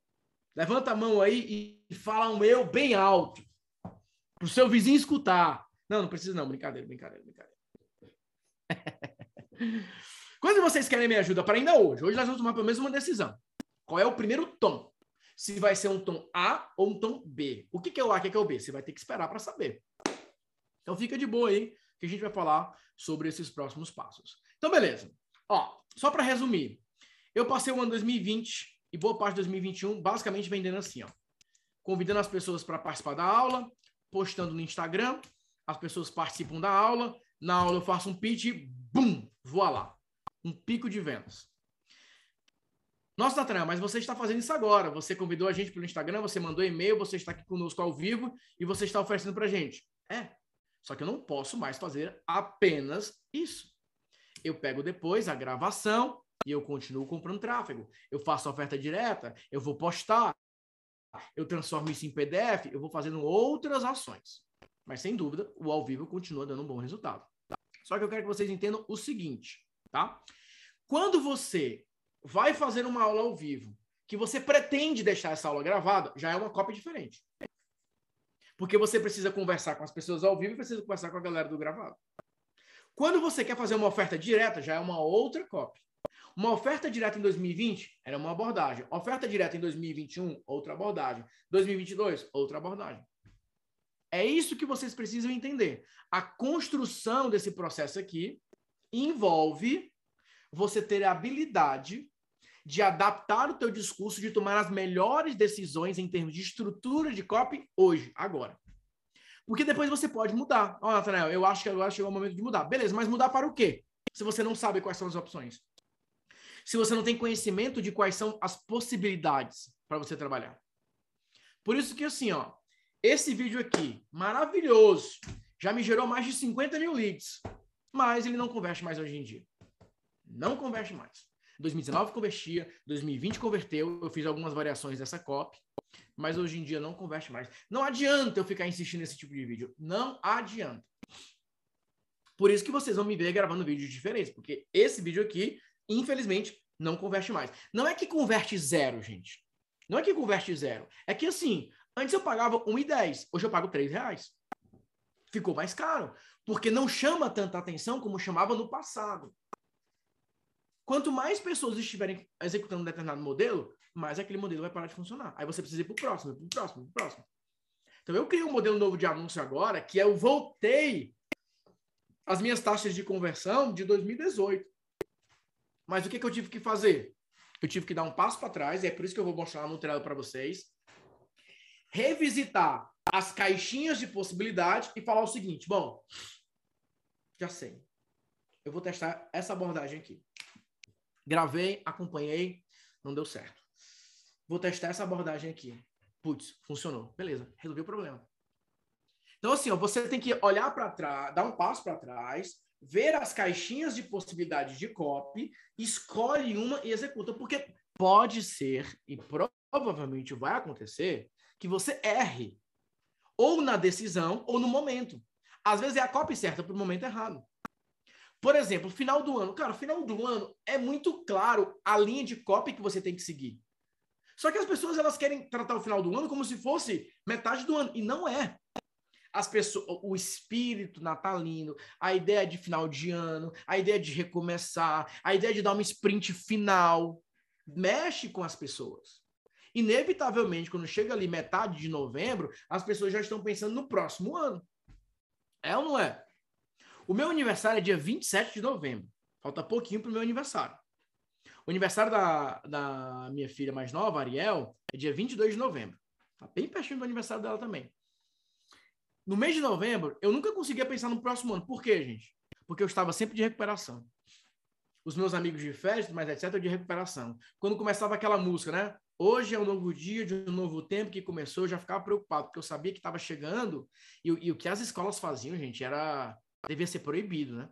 Levanta a mão aí e fala um eu bem alto. Para o seu vizinho escutar. Não, não precisa não. Brincadeira, brincadeira, brincadeira. Quando vocês querem minha ajuda para ainda hoje, hoje nós vamos tomar pelo menos uma decisão. Qual é o primeiro tom? Se vai ser um tom A ou um tom B. O que, é o A, o que, é o B? Você vai ter que esperar para saber. Então fica de boa aí, que a gente vai falar sobre esses próximos passos. Então, beleza. Ó, só para resumir, eu passei o ano 2020 e boa parte de 2021 basicamente vendendo assim, ó. Convidando as pessoas para participar da aula, postando no Instagram, as pessoas participam da aula, na aula eu faço um pitch, bum, voa lá. Um pico de vendas. Nossa, Nathanael, mas você está fazendo isso agora. Você convidou a gente pelo Instagram, você mandou e-mail, você está aqui conosco ao vivo e você está oferecendo para a gente. É, só que eu não posso mais fazer apenas isso. Eu pego depois a gravação e eu continuo comprando tráfego. Eu faço oferta direta, eu vou postar, eu transformo isso em PDF, eu vou fazendo outras ações. Mas sem dúvida, o ao vivo continua dando um bom resultado. Só que eu quero que vocês entendam o seguinte, tá? Quando você vai fazer uma aula ao vivo, que você pretende deixar essa aula gravada, já é uma cópia diferente. Porque você precisa conversar com as pessoas ao vivo e precisa conversar com a galera do gravado. Quando você quer fazer uma oferta direta, já é uma outra cópia. Uma oferta direta em 2020 era uma abordagem. Oferta direta em 2021, outra abordagem. 2022, outra abordagem. É isso que vocês precisam entender. A construção desse processo aqui envolve você ter a habilidade de adaptar o teu discurso, de tomar as melhores decisões em termos de estrutura de copy hoje, agora. Porque depois você pode mudar. Ó, oh, Nathanael, eu acho que agora chegou o momento de mudar. Beleza, mas mudar para o quê? Se você não sabe quais são as opções. Se você não tem conhecimento de quais são as possibilidades para você trabalhar. Por isso que assim, ó, esse vídeo aqui, maravilhoso, já me gerou mais de 50 mil leads, mas ele não converte mais hoje em dia. Não converte mais. 2019 convertia, 2020 converteu, eu fiz algumas variações dessa copy, mas hoje em dia não converte mais. Não adianta eu ficar insistindo nesse tipo de vídeo. Não adianta. Por isso que vocês vão me ver gravando vídeos diferentes, porque esse vídeo aqui, infelizmente, não converte mais. Não é que converte zero, gente. Não é que converte zero. É que assim, Antes eu pagava 1,10, hoje eu pago 3 reais. Ficou mais caro, porque não chama tanta atenção como chamava no passado. Quanto mais pessoas estiverem executando um determinado modelo, mais aquele modelo vai parar de funcionar. Aí você precisa ir para o próximo, para o próximo, para o próximo. Então eu criei um modelo novo de anúncio agora, que é eu voltei as minhas taxas de conversão de 2018. Mas o que, que eu tive que fazer? Eu tive que dar um passo para trás, e é por isso que eu vou mostrar no trailer para vocês. Revisitar as caixinhas de possibilidade e falar o seguinte: bom, já sei. Eu vou testar essa abordagem aqui. Gravei, acompanhei, não deu certo. Vou testar essa abordagem aqui. Putz, funcionou. Beleza, resolvi o problema. Então, assim, ó, você tem que olhar para trás, dar um passo para trás, ver as caixinhas de possibilidades de copy, escolhe uma e executa. Porque pode ser, e provavelmente vai acontecer, que você erre. Ou na decisão, ou no momento. Às vezes é a copy certa para o momento errado. Por exemplo, final do ano. Cara, final do ano é muito claro a linha de copy que você tem que seguir. Só que as pessoas elas querem tratar o final do ano como se fosse metade do ano e não é. As pessoas, o espírito natalino, a ideia de final de ano, a ideia de recomeçar, a ideia de dar uma sprint final, mexe com as pessoas. Inevitavelmente, quando chega ali metade de novembro, as pessoas já estão pensando no próximo ano. É ou não é? O meu aniversário é dia 27 de novembro. Falta pouquinho para o meu aniversário. O aniversário da, da minha filha mais nova, Ariel, é dia 22 de novembro. Tá bem pertinho do aniversário dela também. No mês de novembro, eu nunca conseguia pensar no próximo ano. Por quê, gente? Porque eu estava sempre de recuperação. Os meus amigos de festa, mas etc, de recuperação. Quando começava aquela música, né? Hoje é um novo dia de um novo tempo que começou, eu já ficava preocupado, porque eu sabia que estava chegando e, e, o que as escolas faziam, gente, era devia ser proibido, né?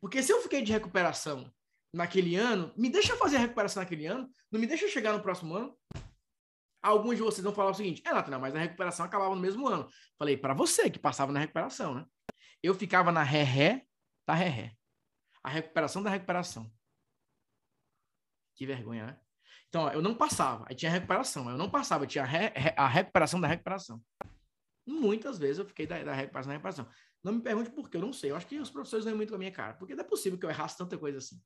Porque se eu fiquei de recuperação naquele ano, me deixa fazer a recuperação naquele ano, não me deixa chegar no próximo ano. Alguns de vocês vão falar o seguinte: é, Natanael, mas a recuperação acabava no mesmo ano. Falei, para você que passava na recuperação, né? Eu ficava na ré-ré da ré-ré. A recuperação da recuperação. Que vergonha, né? Então, ó, eu não passava, aí tinha recuperação. Eu não passava, tinha a, a recuperação da recuperação. Muitas vezes eu fiquei da, da recuperação da recuperação. Não me pergunte por quê, eu não sei. Eu acho que os professores não muito com a minha cara, porque não é possível que eu errasse tanta coisa assim.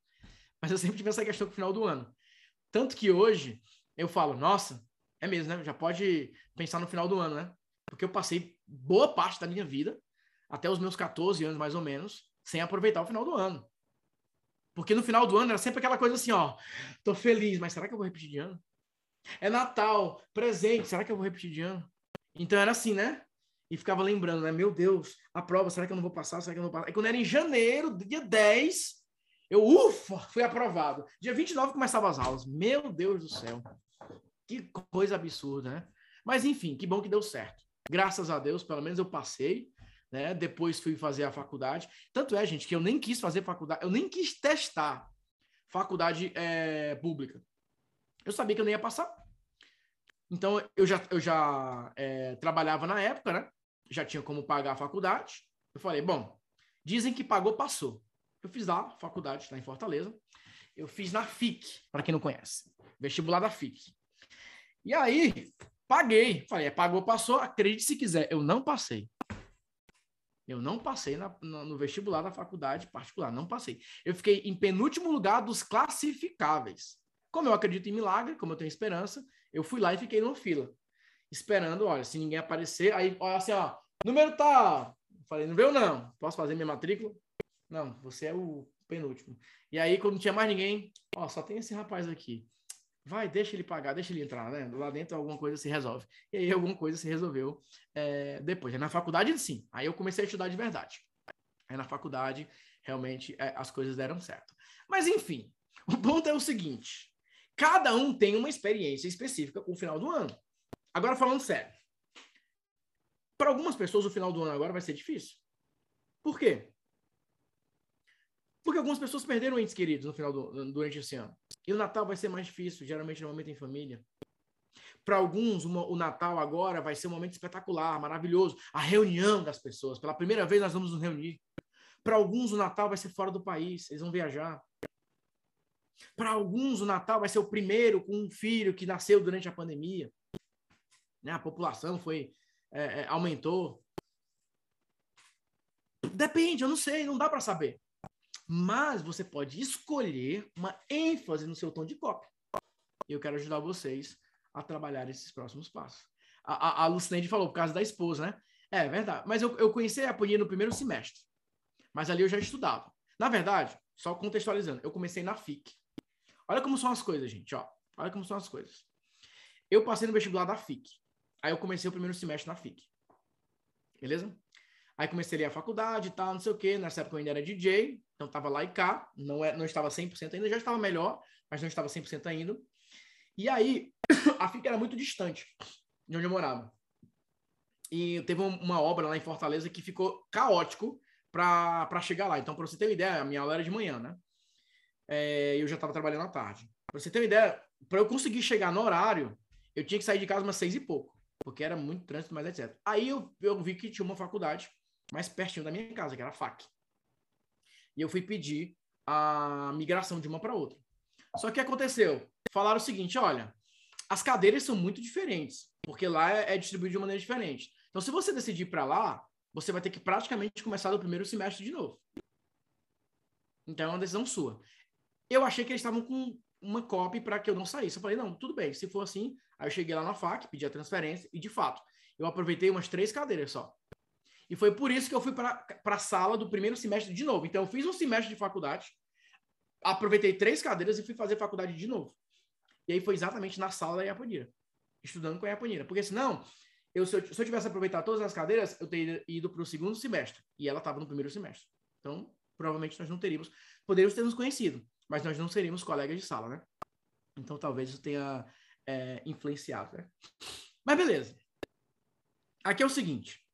Mas eu sempre tive essa questão no final do ano. Tanto que hoje eu falo, nossa, é mesmo, né? Já pode pensar no final do ano, né? Porque eu passei boa parte da minha vida, até os meus 14 anos mais ou menos, sem aproveitar o final do ano. Porque no final do ano era sempre aquela coisa assim, ó, tô feliz, mas será que eu vou repetir de ano? É Natal, presente, será que eu vou repetir de ano? Então era assim, né? E ficava lembrando, né? Meu Deus, a prova, será que eu não vou passar? Será que eu não vou passar? Aí quando era em janeiro, dia 10, eu, ufa, fui aprovado. Dia 29 começava as aulas. Meu Deus do céu. Que coisa absurda, né? Mas enfim, que bom que deu certo. Graças a Deus, pelo menos eu passei, né? Depois fui fazer a faculdade. Tanto é, gente, que eu nem quis fazer faculdade, eu nem quis testar faculdade é, pública. Eu sabia que eu não ia passar. Então, eu já, eu já é, trabalhava na época, né? Já tinha como pagar a faculdade. Eu falei, bom, dizem que pagou, passou. Eu fiz lá, faculdade lá em Fortaleza. Eu fiz na FIC, para quem não conhece. Vestibular da FIC. E aí, paguei. Falei, é, pagou, passou. Acredite se quiser. Eu não passei. Eu não passei na, no vestibular da faculdade particular. Não passei. Eu fiquei em penúltimo lugar dos classificáveis. Como eu acredito em milagre, como eu tenho esperança, eu fui lá e fiquei numa fila esperando, olha, se ninguém aparecer, aí, olha assim, ó, número tá. Falei, não veio não. Posso fazer minha matrícula? Não, você é o penúltimo. E aí, quando não tinha mais ninguém, ó, só tem esse rapaz aqui. Vai, deixa ele pagar, deixa ele entrar, né? Lá dentro alguma coisa se resolve. E aí alguma coisa se resolveu é, depois. Na faculdade, sim. Aí eu comecei a estudar de verdade. Aí na faculdade, realmente, é, as coisas deram certo. Mas, enfim, o ponto é o seguinte. Cada um tem uma experiência específica com o final do ano. Agora, falando sério. Para algumas pessoas, o final do ano agora vai ser difícil. Por quê? Porque algumas pessoas perderam entes queridos no final do, durante esse ano. E o Natal vai ser mais difícil, geralmente no momento em família. Para alguns, uma, o Natal agora vai ser um momento espetacular, maravilhoso. A reunião das pessoas. Pela primeira vez nós vamos nos reunir. Para alguns, o Natal vai ser fora do país, eles vão viajar. Para alguns, o Natal vai ser o primeiro com um filho que nasceu durante a pandemia. Né? A população foi é, é, aumentou. Depende, eu não sei, não dá para saber. Mas você pode escolher uma ênfase no seu tom de copy. Eu quero ajudar vocês a trabalhar esses próximos passos. A, a, a Lucineide falou por causa da esposa, né? É verdade. Mas eu, eu conheci a Aponia no primeiro semestre. Mas ali eu já estudava. Na verdade, só contextualizando, eu comecei na FIC. Olha como são as coisas, gente, ó. Olha como são as coisas. Eu passei no vestibular da FIC. Aí eu comecei o primeiro semestre na FIC. Beleza? Aí comecei a faculdade e tal, não sei o quê. Nessa época eu ainda era DJ, então tava lá e cá. Não, é, não estava 100% ainda, já estava melhor, mas não estava 100% ainda. E aí, a FIC era muito distante de onde eu morava. E teve uma obra lá em Fortaleza que ficou caótico para chegar lá. Então, para você ter uma ideia, a minha aula era de manhã, né? É, eu já estava trabalhando à tarde. Para você ter uma ideia, para eu conseguir chegar no horário, eu tinha que sair de casa umas seis e pouco, porque era muito trânsito, mas etc. Aí eu, eu vi que tinha uma faculdade mais pertinho da minha casa, que era a FAC. E eu fui pedir a migração de uma para outra. Só que aconteceu? Falaram o seguinte: olha, as cadeiras são muito diferentes, porque lá é, é distribuído de maneira diferente. Então, se você decidir para lá, você vai ter que praticamente começar do primeiro semestre de novo. Então, é uma decisão sua. Eu achei que eles estavam com uma copy para que eu não saísse. Eu falei, não, tudo bem, se for assim. Aí eu cheguei lá na FAC, pedi a transferência, e de fato, eu aproveitei umas três cadeiras só. E foi por isso que eu fui para a sala do primeiro semestre de novo. Então, eu fiz um semestre de faculdade, aproveitei três cadeiras e fui fazer faculdade de novo. E aí foi exatamente na sala da Iaponira, estudando com a Iaponira. Porque senão, eu, se, eu, se eu tivesse aproveitado todas as cadeiras, eu teria ido para o segundo semestre. E ela estava no primeiro semestre. Então, provavelmente nós não teríamos, poderíamos ter nos conhecido, mas nós não seríamos colegas de sala, né? Então, talvez isso tenha é, influenciado, né? Mas beleza. Aqui é o seguinte.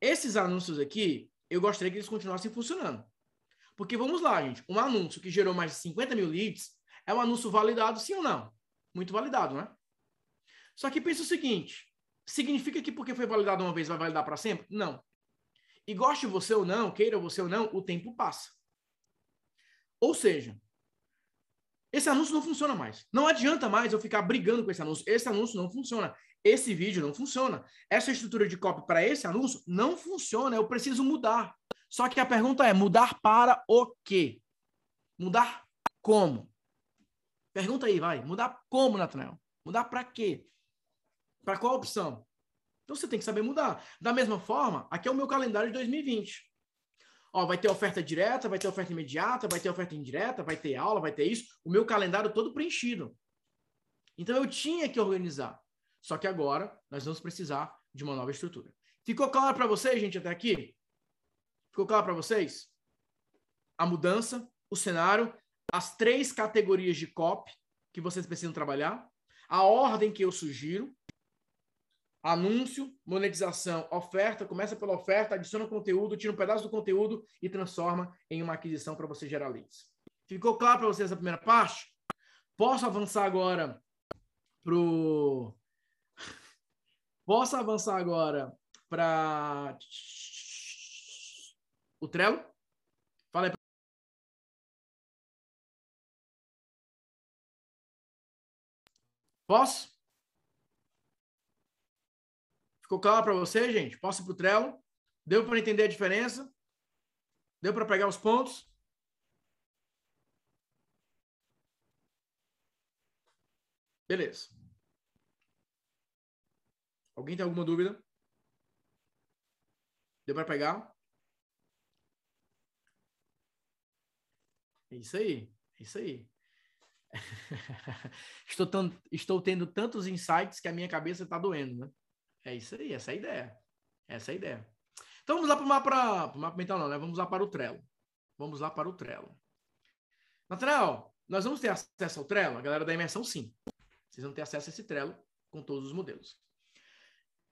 Esses anúncios aqui, eu gostaria que eles continuassem funcionando. Porque vamos lá, gente. Um anúncio que gerou mais de 50 mil leads é um anúncio validado, sim ou não? Muito validado, né? Só que pensa o seguinte: significa que porque foi validado uma vez vai validar para sempre? Não. E goste você ou não, queira você ou não, o tempo passa. Ou seja, esse anúncio não funciona mais. Não adianta mais eu ficar brigando com esse anúncio. Esse anúncio não funciona. Esse vídeo não funciona. Essa estrutura de copy para esse anúncio não funciona. Eu preciso mudar. Só que a pergunta é: mudar para o quê? Mudar como? Pergunta aí, vai. Mudar como, Nathanael? Mudar para quê? Para qual opção? Então você tem que saber mudar. Da mesma forma, aqui é o meu calendário de 2020. Ó, vai ter oferta direta, vai ter oferta imediata, vai ter oferta indireta, vai ter aula, vai ter isso. O meu calendário todo preenchido. Então eu tinha que organizar. Só que agora nós vamos precisar de uma nova estrutura. Ficou claro para vocês, gente, até aqui? Ficou claro para vocês? A mudança, o cenário, as três categorias de copy que vocês precisam trabalhar, a ordem que eu sugiro, anúncio, monetização, oferta, começa pela oferta, adiciona conteúdo, tira um pedaço do conteúdo e transforma em uma aquisição para você gerar leads. Ficou claro para vocês a primeira parte? Posso avançar agora pro Posso avançar agora para o Trello? Fala aí. Posso? Ficou claro para você, gente? Posso ir para o Trello? Deu para entender a diferença? Deu para pegar os pontos? Beleza. Alguém tem alguma dúvida? Deu para pegar? É isso aí. É isso aí. estou, tão, estou tendo tantos insights que a minha cabeça está doendo, né? É isso aí, essa é a ideia. Essa é a ideia. Então vamos lá para o mapa, mapa mental, não, né? Vamos lá para o Trello. Vamos lá para o Trello. Nathanael, nós vamos ter acesso ao Trello? A galera da imersão, sim. Vocês vão ter acesso a esse Trello com todos os modelos.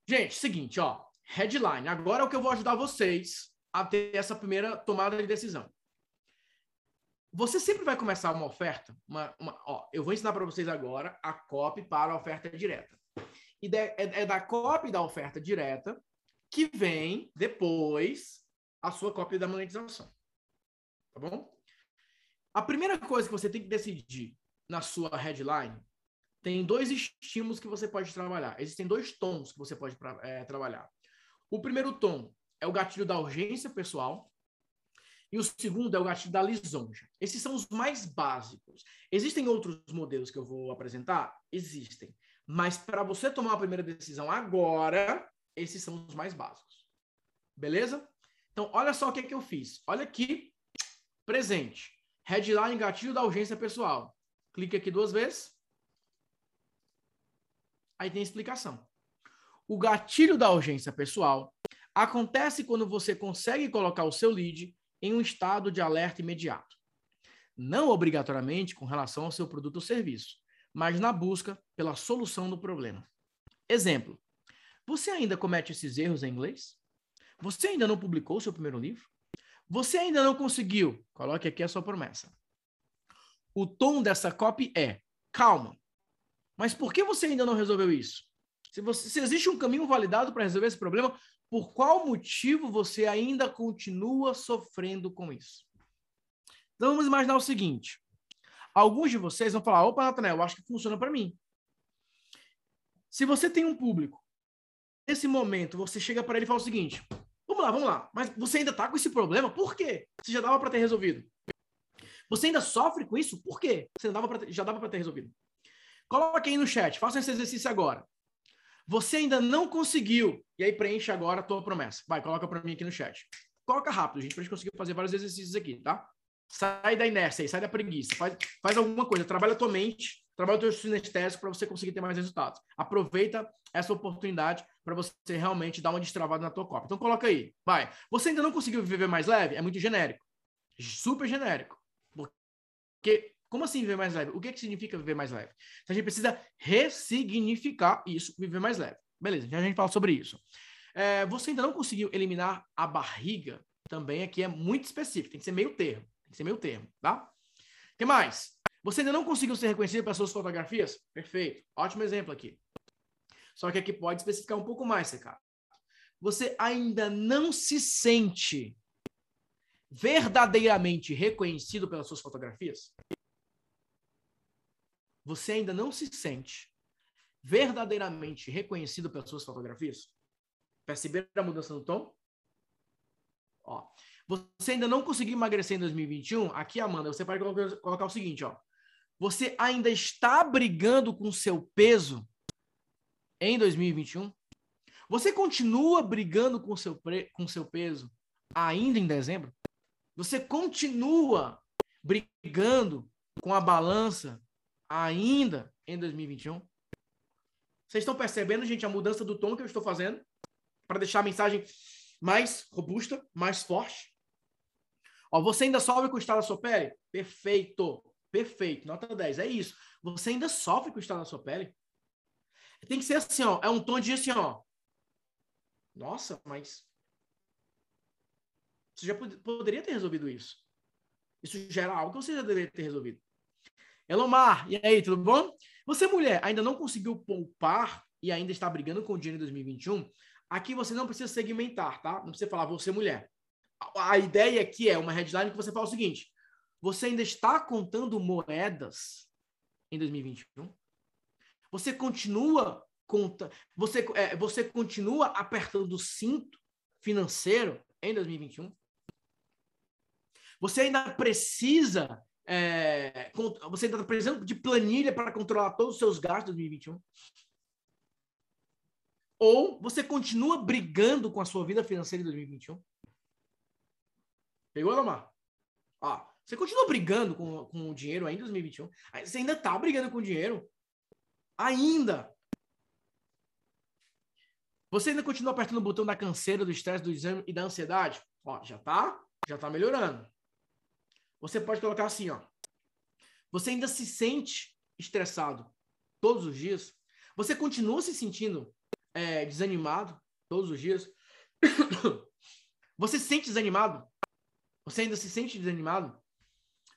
Gente, seguinte, ó. Headline. Agora é o que eu vou ajudar vocês a ter essa primeira tomada de decisão. Você sempre vai começar uma oferta. Uma, uma, ó, eu vou ensinar para vocês agora a copy para a oferta direta e é, é da cópia da oferta direta que vem depois a sua cópia da monetização. Tá bom? A primeira coisa que você tem que decidir na sua headline tem dois estímulos que você pode trabalhar. Existem dois tons que você pode é, trabalhar. O primeiro tom é o gatilho da urgência pessoal. E o segundo é o gatilho da lisonja. Esses são os mais básicos. Existem outros modelos que eu vou apresentar? Existem. Mas para você tomar a primeira decisão agora, esses são os mais básicos. Beleza? Então, olha só o que, é que eu fiz. Olha aqui, presente. Headline gatilho da urgência pessoal. Clique aqui duas vezes. Aí tem explicação. O gatilho da urgência pessoal acontece quando você consegue colocar o seu lead em um estado de alerta imediato. Não obrigatoriamente com relação ao seu produto ou serviço, mas na busca pela solução do problema. Exemplo: você ainda comete esses erros em inglês? Você ainda não publicou seu primeiro livro? Você ainda não conseguiu? Coloque aqui a sua promessa. O tom dessa copy é: calma. Mas por que você ainda não resolveu isso? Se, você, se existe um caminho validado para resolver esse problema, por qual motivo você ainda continua sofrendo com isso? Então vamos imaginar o seguinte: alguns de vocês vão falar, opa, Nathanael, eu acho que funciona para mim. Se você tem um público, nesse momento você chega para ele e fala o seguinte: vamos lá, vamos lá, mas você ainda está com esse problema? Por quê? Você já dava para ter resolvido. Você ainda sofre com isso? Por quê? Você ter, já dava para ter resolvido. Coloque aí no chat, faça esse exercício agora. Você ainda não conseguiu. E aí preenche agora a tua promessa. Vai, coloca para mim aqui no chat. Coloca rápido, gente, para gente conseguir fazer vários exercícios aqui, tá? Sai da inércia aí, sai da preguiça. Faz, faz alguma coisa, trabalha a tua mente, trabalha o teu sinestésico para você conseguir ter mais resultados. Aproveita essa oportunidade para você realmente dar uma destravada na tua copa. Então coloca aí, vai. Você ainda não conseguiu viver mais leve? É muito genérico. Super genérico. Porque como assim viver mais leve? O que, que significa viver mais leve? Então, a gente precisa ressignificar isso, viver mais leve. Beleza, já a gente fala sobre isso. É, você ainda não conseguiu eliminar a barriga, também aqui é muito específico, tem que ser meio termo. Que ser meio termo, tá? O que mais? Você ainda não conseguiu ser reconhecido pelas suas fotografias? Perfeito. Ótimo exemplo aqui. Só que aqui pode especificar um pouco mais, cara. Você ainda não se sente verdadeiramente reconhecido pelas suas fotografias? você ainda não se sente verdadeiramente reconhecido pelas suas fotografias? Perceberam a mudança no tom? Ó, você ainda não conseguiu emagrecer em 2021? Aqui, Amanda, você pode colocar, o seguinte, ó. Você ainda está brigando com seu peso em 2021? Você continua brigando com seu com seu peso ainda em dezembro? Você continua brigando com a balança ainda em 2021? Vocês estão percebendo, gente, a mudança do tom que eu estou fazendo para deixar a mensagem mais robusta, mais forte? Ó, você ainda sofre com o estado da sua pele? Perfeito. Perfeito. Nota 10. É isso. Você ainda sofre com o estado da sua pele? Tem que ser assim, ó. É um tom de assim, ó. Nossa, mas você já pod poderia ter resolvido isso. Isso já era algo que você já deveria ter resolvido. Elomar, e aí, tudo bom? Você, mulher, ainda não conseguiu poupar e ainda está brigando com o dinheiro em 2021? Aqui você não precisa segmentar, tá? Não precisa falar você, mulher. A, ideia aqui é uma headline que você fala o seguinte: você ainda está contando moedas em 2021? Você continua conta, você, é, você continua apertando o cinto financeiro em 2021? Você ainda precisa é, você está precisando de planilha para controlar todos os seus gastos em 2021? Ou você continua brigando com a sua vida financeira em 2021? Pegou, Lomar? Ó, você continua brigando com, com o dinheiro ainda em 2021? Você ainda está brigando com o dinheiro? Ainda! Você ainda continua apertando o botão da canseira, do estresse, do exame e da ansiedade? Ó, já tá, já tá melhorando. Você pode colocar assim, ó. Você ainda se sente estressado todos os dias? Você continua se sentindo é, desanimado todos os dias? Você se sente desanimado? Você ainda se sente desanimado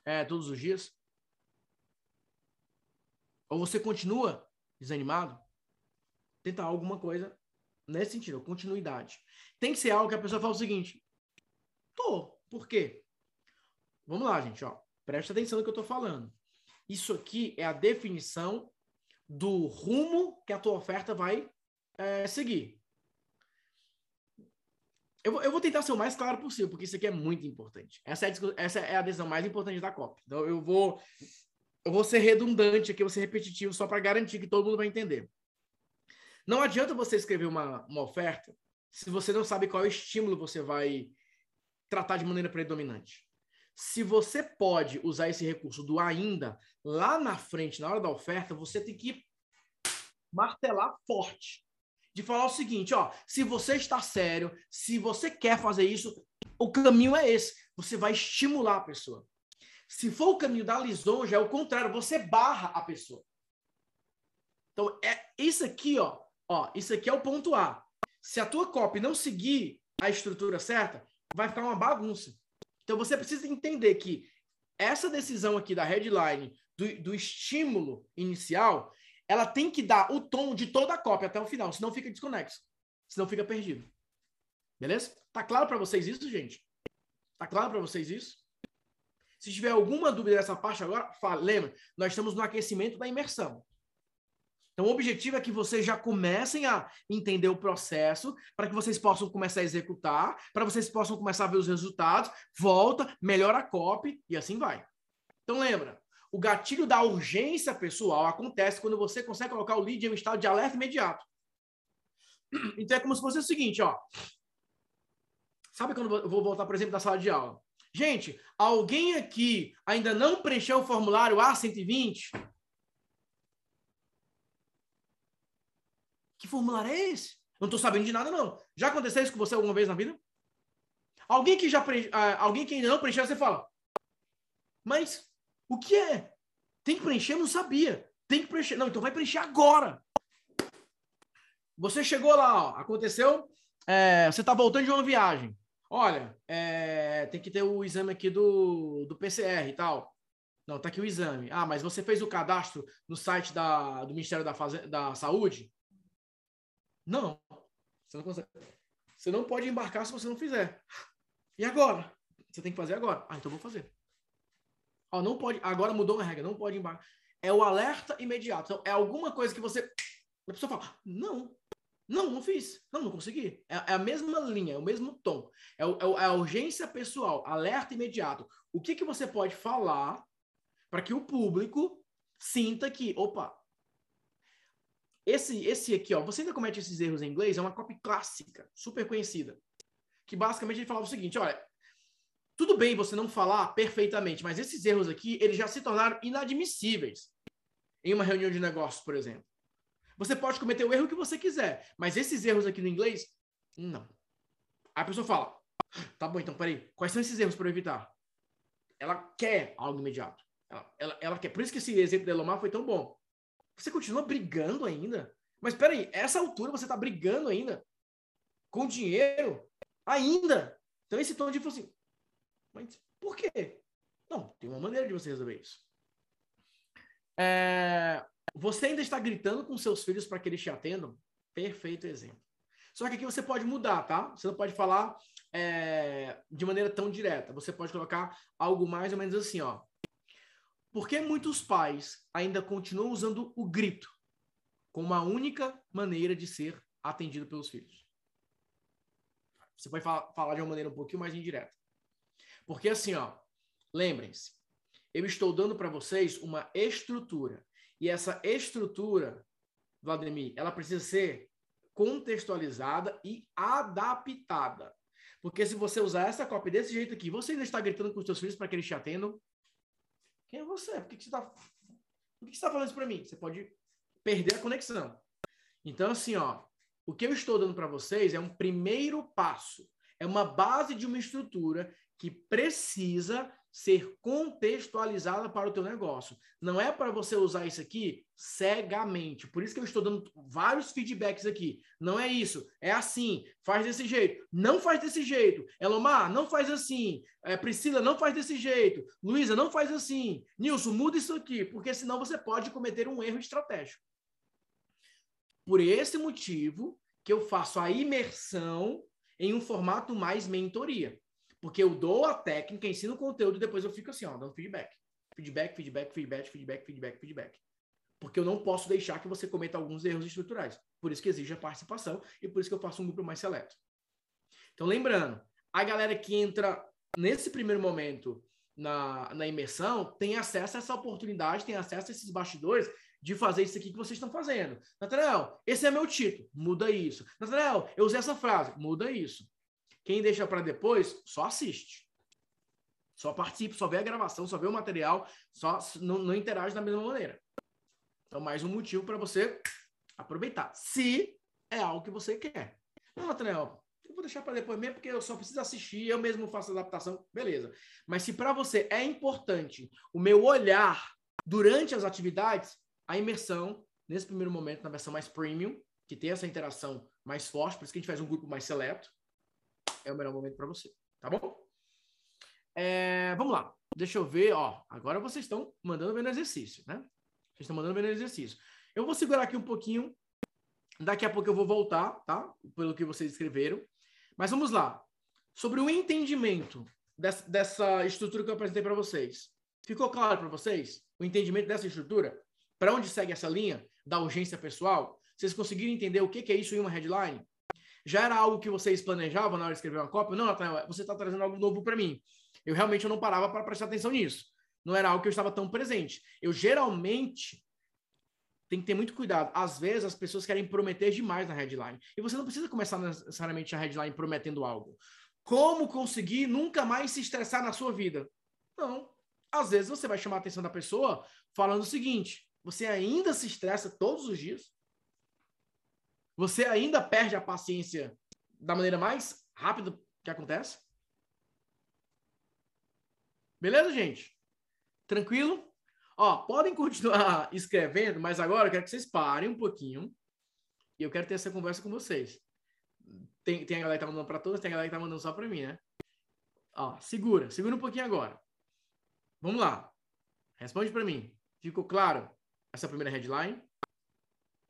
é, todos os dias? Ou você continua desanimado? Tenta alguma coisa nesse sentido, continuidade. Tem que ser algo que a pessoa fala o seguinte: tô. Por quê? Vamos lá, gente, ó. Presta atenção no que eu estou falando. Isso aqui é a definição do rumo que a tua oferta vai é, seguir. Eu vou, eu vou, tentar ser o mais claro possível, porque isso aqui é muito importante. Essa é, a, essa é a decisão mais importante da COP. Então, eu vou, eu vou ser redundante aqui, vou ser repetitivo, só para garantir que todo mundo vai entender. Não adianta você escrever uma, uma oferta se você não sabe qual estímulo você vai tratar de maneira predominante. Se você pode usar esse recurso do ainda lá na frente, na hora da oferta, você tem que martelar forte. De falar o seguinte, ó, se você está sério, se você quer fazer isso, o caminho é esse. Você vai estimular a pessoa. Se for o caminho da lisonja, é o contrário, você barra a pessoa. Então, é isso aqui, ó, ó, isso aqui é o ponto A. Se a tua copy não seguir a estrutura certa, vai ficar uma bagunça. Então você precisa entender que essa decisão aqui da headline, do, do estímulo inicial, ela tem que dar o tom de toda a cópia até o final, senão fica desconexo. Senão fica perdido. Beleza? Tá claro para vocês isso, gente? Tá claro para vocês isso? Se tiver alguma dúvida dessa parte agora, fala. Lembra, nós estamos no aquecimento da imersão. Então, o objetivo é que vocês já comecem a entender o processo, para que vocês possam começar a executar, para vocês possam começar a ver os resultados, volta, melhora a copy e assim vai. Então, lembra, o gatilho da urgência pessoal acontece quando você consegue colocar o lead em um estado de alerta imediato. Então, é como se fosse o seguinte, ó. Sabe quando eu vou voltar, por exemplo, da sala de aula? Gente, alguém aqui ainda não preencheu o formulário A120? Que formulário é esse? Não estou sabendo de nada, não. Já aconteceu isso com você alguma vez na vida? Alguém que já pre... Ah, alguém que ainda não preencheu, você fala. Mas o que é? Tem que preencher? Não sabia. Tem que preencher. Não, então vai preencher agora. Você chegou lá, ó, aconteceu. É, você está voltando de uma viagem. Olha, é, tem que ter o exame aqui do, do PCR e tal. Não, tá aqui o exame. Ah, mas você fez o cadastro no site da, do Ministério da, da Saúde? Não. Você não consegue. Você não pode embarcar se você não fizer. E agora? Você tem que fazer agora. Ah, então vou fazer. Ó, não pode. Agora mudou uma regra, não pode embarcar. É o alerta imediato. Então, é alguma coisa que você. A pessoa fala: não, não, não fiz. Não, não consegui. É, é a mesma linha, é o mesmo tom. É, o, é, a urgência pessoal, alerta imediato. O que, que você pode falar para que o público sinta que, opa, esse, esse aqui, ó, você ainda comete esses erros em inglês, é uma copy clássica, super conhecida. Que basicamente ele falava o seguinte: olha, tudo bem você não falar perfeitamente, mas esses erros aqui, eles já se tornaram inadmissíveis em uma reunião de negócios, por exemplo. Você pode cometer o erro que você quiser, mas esses erros aqui no inglês, não. Aí a pessoa fala: tá bom, então peraí, quais são esses erros para evitar? Ela quer algo imediato. Ela, ela, ela quer. Por isso que esse exemplo da Elomar foi tão bom. Você continua brigando ainda? Mas peraí, essa altura você tá brigando ainda? Com dinheiro? Ainda? Então esse tom de falou assim, mas por quê? Não, tem uma maneira de você resolver isso. É, você ainda está gritando com seus filhos para que eles te atendam? Perfeito exemplo. Só que aqui você pode mudar, tá? Você não pode falar é, de maneira tão direta. Você pode colocar algo mais ou menos assim, ó. Por que muitos pais ainda continuam usando o grito como uma única maneira de ser atendido pelos filhos? Você pode falar de uma maneira um pouquinho mais indireta. Porque assim, ó, lembrem-se, eu estou dando para vocês uma estrutura. E essa estrutura, Vladimir, ela precisa ser contextualizada e adaptada. Porque se você usar essa cópia desse jeito aqui, você ainda está gritando com os seus filhos para que eles te atendam, quem é você? Por que, que você está que, que você tá falando isso para mim? Você pode perder a conexão. Então, assim, ó, o que eu estou dando para vocês é um primeiro passo, é uma base de uma estrutura que precisa ser contextualizada para o teu negócio. Não é para você usar isso aqui cegamente. Por isso que eu estou dando vários feedbacks aqui. Não é isso. É assim. Faz desse jeito. Não faz desse jeito. Elomar, não faz assim. É, Priscila, não faz desse jeito. Luísa, não faz assim. Nilson, muda isso aqui, porque senão você pode cometer um erro estratégico. Por esse motivo que eu faço a imersão em um formato mais mentoria. Porque eu dou a técnica, ensino o conteúdo e depois eu fico assim, ó, dando feedback. Feedback, feedback, feedback, feedback, feedback, feedback. Porque eu não posso deixar que você cometa alguns erros estruturais. Por isso que exige a participação e por isso que eu faço um grupo mais seleto. Então, lembrando, a galera que entra nesse primeiro momento na, na imersão tem acesso a essa oportunidade, tem acesso a esses bastidores de fazer isso aqui que vocês estão fazendo. Nathanael, esse é meu título, muda isso. Nathanael, eu usei essa frase, muda isso. Quem deixa para depois, só assiste. Só participa, só vê a gravação, só vê o material, só não, não interage da mesma maneira. Então, mais um motivo para você aproveitar. Se é algo que você quer. Não, Nathanael, eu vou deixar para depois mesmo, porque eu só preciso assistir, eu mesmo faço adaptação, beleza. Mas se para você é importante o meu olhar durante as atividades, a imersão, nesse primeiro momento, na versão mais premium, que tem essa interação mais forte, por isso que a gente faz um grupo mais seleto, é o melhor momento para você, tá bom? É, vamos lá, deixa eu ver, ó, agora vocês estão mandando ver no exercício, né? Vocês estão mandando ver no exercício. Eu vou segurar aqui um pouquinho, daqui a pouco eu vou voltar, tá? Pelo que vocês escreveram. Mas vamos lá. Sobre o entendimento dessa, dessa estrutura que eu apresentei para vocês. Ficou claro para vocês o entendimento dessa estrutura? Para onde segue essa linha da urgência pessoal? Vocês conseguiram entender o que, que é isso em uma headline? Já era algo que vocês planejavam na hora de escrever uma cópia? Não, Nathanael, você está trazendo algo novo para mim. Eu realmente não parava para prestar atenção nisso. Não era algo que eu estava tão presente. Eu geralmente tem que ter muito cuidado. Às vezes as pessoas querem prometer demais na headline. E você não precisa começar necessariamente a headline prometendo algo. Como conseguir nunca mais se estressar na sua vida? Não. Às vezes você vai chamar a atenção da pessoa falando o seguinte: você ainda se estressa todos os dias? Você ainda perde a paciência da maneira mais rápida que acontece? Beleza, gente? Tranquilo? Ó, podem continuar escrevendo, mas agora eu quero que vocês parem um pouquinho e eu quero ter essa conversa com vocês. Tem, tem a galera que tá mandando para todos, tem a galera que tá mandando só para mim, né? Ó, segura, segura um pouquinho agora. Vamos lá. Responde para mim. Ficou claro essa primeira headline?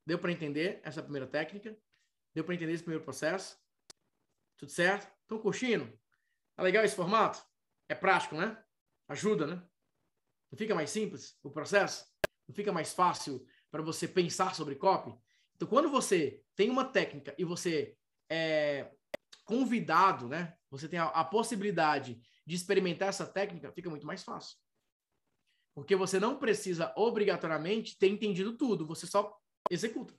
Deu para entender essa primeira técnica? Deu para entender esse primeiro processo? Tudo certo? Estão curtindo? Tá legal esse formato? É prático, né? Ajuda, né? Não fica mais simples o processo? Não fica mais fácil para você pensar sobre copy? Então, quando você tem uma técnica e você é convidado, né? Você tem a, a possibilidade de experimentar essa técnica, fica muito mais fácil. Porque você não precisa obrigatoriamente ter entendido tudo, você só executa.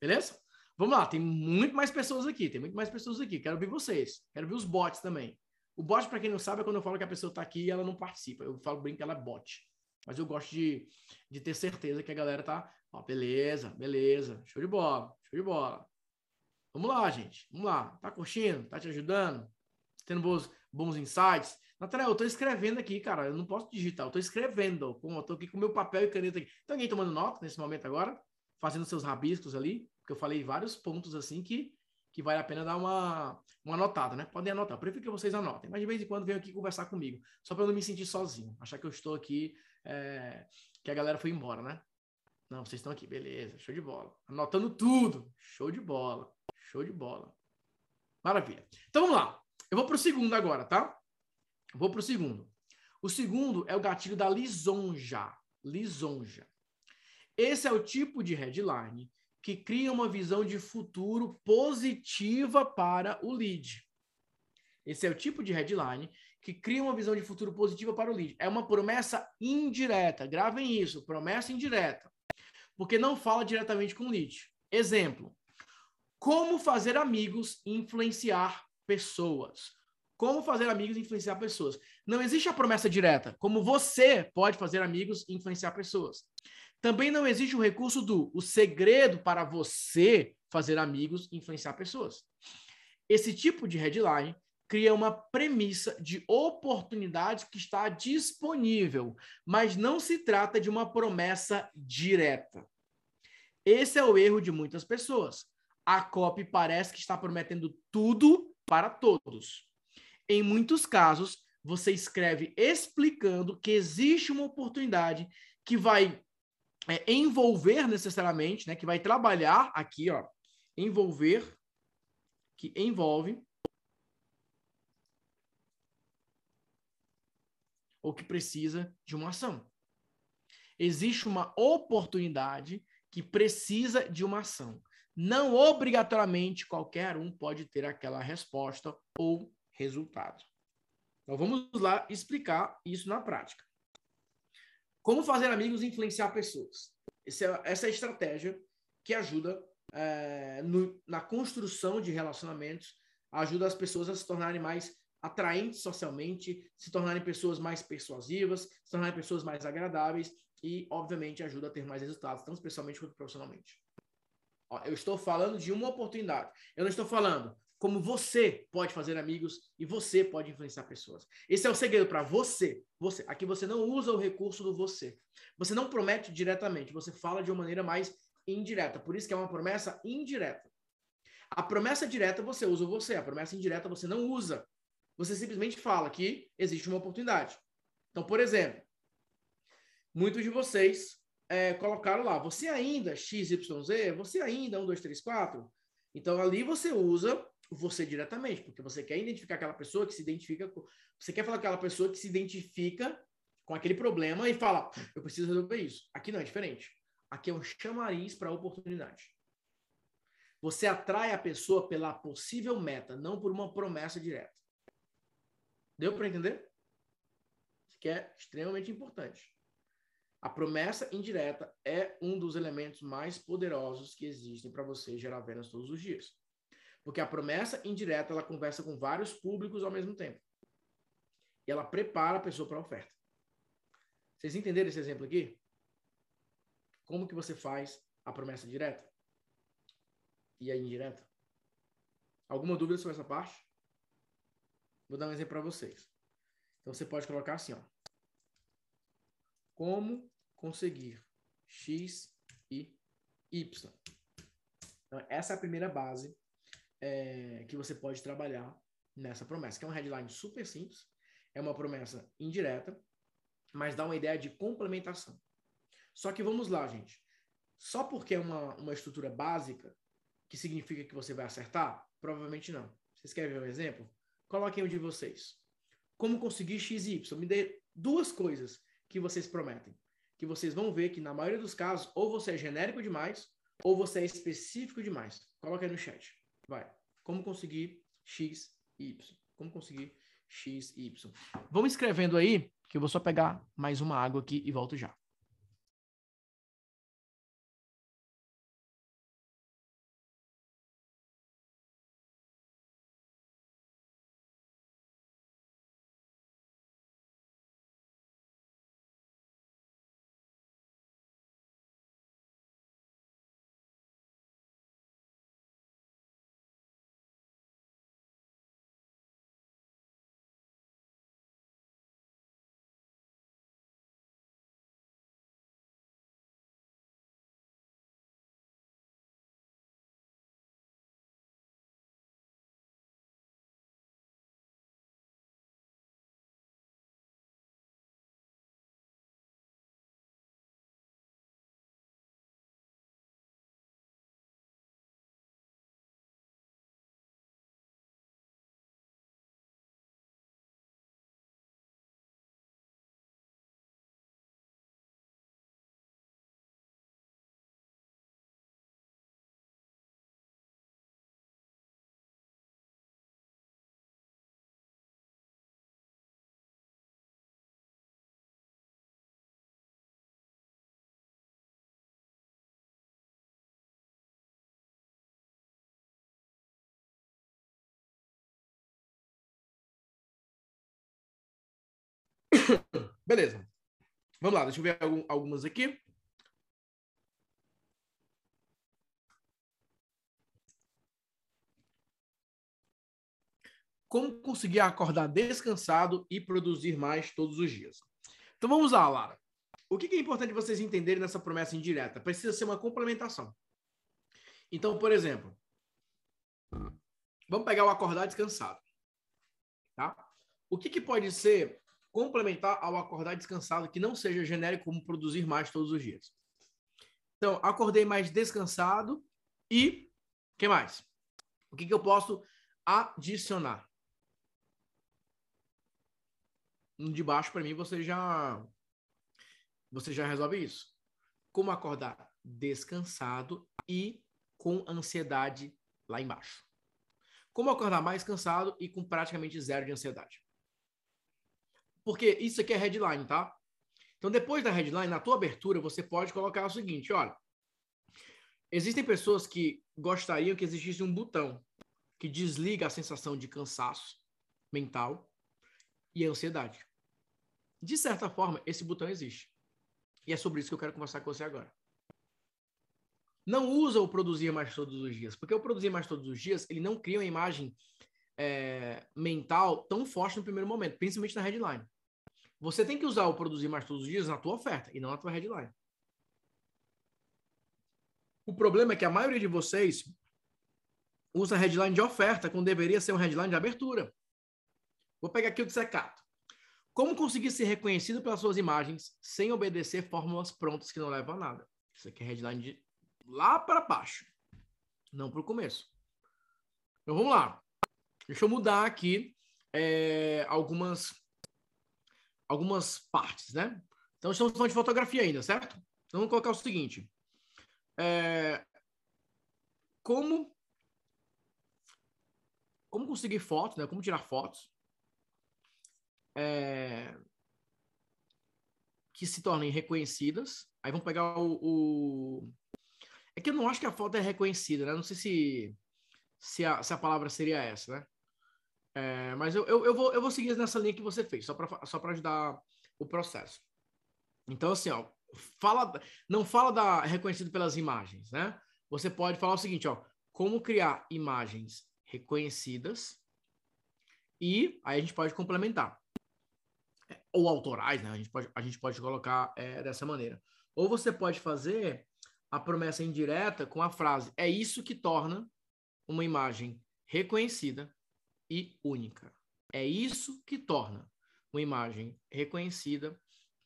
Beleza? Vamos lá, tem muito mais pessoas aqui, tem muito mais pessoas aqui. Quero ver vocês, quero ver os bots também. O bot, para quem não sabe, é quando eu falo que a pessoa está aqui e ela não participa. Eu falo bem que ela é bot. Mas eu gosto de, de ter certeza que a galera tá. Ó, beleza, beleza. Show de bola, show de bola. Vamos lá, gente. Vamos lá. Tá curtindo? Tá te ajudando? Tendo bons, bons insights? Natália, eu tô escrevendo aqui, cara. Eu não posso digitar, eu tô escrevendo. Eu tô aqui com meu papel e caneta aqui. Tem alguém tomando nota nesse momento agora? Fazendo seus rabiscos ali? Porque eu falei vários pontos assim que que vale a pena dar uma, uma anotada, né? Podem anotar. Eu prefiro que vocês anotem. Mas de vez em quando venham aqui conversar comigo. Só para eu não me sentir sozinho. Achar que eu estou aqui, é, que a galera foi embora, né? Não, vocês estão aqui. Beleza, show de bola. Anotando tudo. Show de bola. Show de bola. Maravilha. Então vamos lá. Eu vou para o segundo agora, tá? Vou para o segundo. O segundo é o gatilho da lisonja. Lisonja. Esse é o tipo de headline que cria uma visão de futuro positiva para o lead. Esse é o tipo de headline que cria uma visão de futuro positiva para o lead. É uma promessa indireta. Gravem isso, promessa indireta. Porque não fala diretamente com o lead. Exemplo: como fazer amigos e influenciar pessoas. Como fazer amigos e influenciar pessoas. Não existe a promessa direta. Como você pode fazer amigos e influenciar pessoas. Também não existe o recurso do o segredo para você fazer amigos e influenciar pessoas. Esse tipo de headline cria uma premissa de oportunidade que está disponível, mas não se trata de uma promessa direta. Esse é o erro de muitas pessoas. A copy parece que está prometendo tudo para todos. Em muitos casos, você escreve explicando que existe uma oportunidade que vai é, envolver necessariamente, né, que vai trabalhar aqui, ó, envolver, que envolve, ou que precisa de uma ação. Existe uma oportunidade que precisa de uma ação. Não obrigatoriamente qualquer um pode ter aquela resposta ou resultado. Então vamos lá explicar isso na prática. Como fazer amigos e influenciar pessoas? Essa é, essa é a estratégia que ajuda é, no, na construção de relacionamentos, ajuda as pessoas a se tornarem mais atraentes socialmente, se tornarem pessoas mais persuasivas, se tornarem pessoas mais agradáveis e, obviamente, ajuda a ter mais resultados, tanto pessoalmente quanto profissionalmente. Ó, eu estou falando de uma oportunidade. Eu não estou falando como você pode fazer amigos e você pode influenciar pessoas. Esse é o segredo para você. Você, aqui você não usa o recurso do você. Você não promete diretamente, você fala de uma maneira mais indireta. Por isso que é uma promessa indireta. A promessa direta você usa o você, a promessa indireta você não usa. Você simplesmente fala que existe uma oportunidade. Então, por exemplo, muitos de vocês é, colocaram lá, você ainda XYZ, você ainda 1, 2, 3, 4. Então, ali você usa você diretamente, porque você quer identificar aquela pessoa que se identifica com. Você quer falar com aquela pessoa que se identifica com aquele problema e fala, eu preciso resolver isso. Aqui não é diferente. Aqui é um chamariz para a oportunidade. Você atrai a pessoa pela possível meta, não por uma promessa direta. Deu para entender? Isso que é extremamente importante. A promessa indireta é um dos elementos mais poderosos que existem para você gerar vendas todos os dias. Porque a promessa indireta, ela conversa com vários públicos ao mesmo tempo. E ela prepara a pessoa para a oferta. Vocês entenderam esse exemplo aqui? Como que você faz a promessa direta? E a indireta? Alguma dúvida sobre essa parte? Vou dar um exemplo para vocês. Então você pode colocar assim, ó. Como conseguir X e Y. Então, essa é a primeira base é, que você pode trabalhar nessa promessa, que é um headline super simples, é uma promessa indireta, mas dá uma ideia de complementação. Só que vamos lá, gente. Só porque é uma, uma estrutura básica, que significa que você vai acertar? Provavelmente não. Vocês querem ver um exemplo? Coloquem o de vocês. Como conseguir XY? Me dê duas coisas que vocês prometem. Que vocês vão ver que, na maioria dos casos, ou você é genérico demais, ou você é específico demais. Coloque aí no chat. Vai. Como conseguir X, Y? Como conseguir X, Y? Vamos escrevendo aí, que eu vou só pegar mais uma água aqui e volto já. Beleza. Vamos lá, deixa eu ver algumas aqui. Como conseguir acordar descansado e produzir mais todos os dias? Então vamos lá, Lara. O que é importante vocês entenderem nessa promessa indireta? Precisa ser uma complementação. Então, por exemplo, vamos pegar o acordar descansado. Tá? O que, que pode ser complementar ao acordar descansado, que não seja genérico como produzir mais todos os dias. Então, acordei mais descansado e que mais? O que, que eu posso adicionar? De baixo, para mim, você já Você já resolve isso. Como acordar descansado e com ansiedade lá embaixo. Como acordar mais cansado e com praticamente zero de ansiedade. Porque isso aqui é headline, tá? Então, depois da headline, na tua abertura, você pode colocar o seguinte: olha, existem pessoas que gostariam que existisse um botão que desliga a sensação de cansaço mental e ansiedade. De certa forma, esse botão existe. E é sobre isso que eu quero conversar com você agora. Não usa o produzir mais todos os dias, porque o produzir mais todos os dias, ele não cria uma imagem é, mental tão forte no primeiro momento, principalmente na headline. Você tem que usar o produzir mais todos os dias na tua oferta e não na tua headline. O problema é que a maioria de vocês usa headline de oferta quando deveria ser um headline de abertura. Vou pegar aqui o dissecato. Como conseguir ser reconhecido pelas suas imagens sem obedecer fórmulas prontas que não levam a nada? Isso aqui é headline de lá para baixo, não para o começo. Então vamos lá. Deixa eu mudar aqui é, algumas algumas partes, né? Então, estamos falando de fotografia ainda, certo? Então, vamos colocar o seguinte. É, como como conseguir fotos, né? Como tirar fotos é, que se tornem reconhecidas. Aí vamos pegar o, o, É que eu não acho que a foto é reconhecida, né? Não sei se, se, a, se a palavra seria essa, né? É, mas eu, eu, eu, vou, eu vou seguir nessa linha que você fez, só para só ajudar o processo. Então, assim, ó, fala, não fala da reconhecido pelas imagens, né? Você pode falar o seguinte, ó, como criar imagens reconhecidas e aí a gente pode complementar. Ou autorais, né? A gente pode, a gente pode colocar é, dessa maneira. Ou você pode fazer a promessa indireta com a frase: é isso que torna uma imagem reconhecida e única. É isso que torna uma imagem reconhecida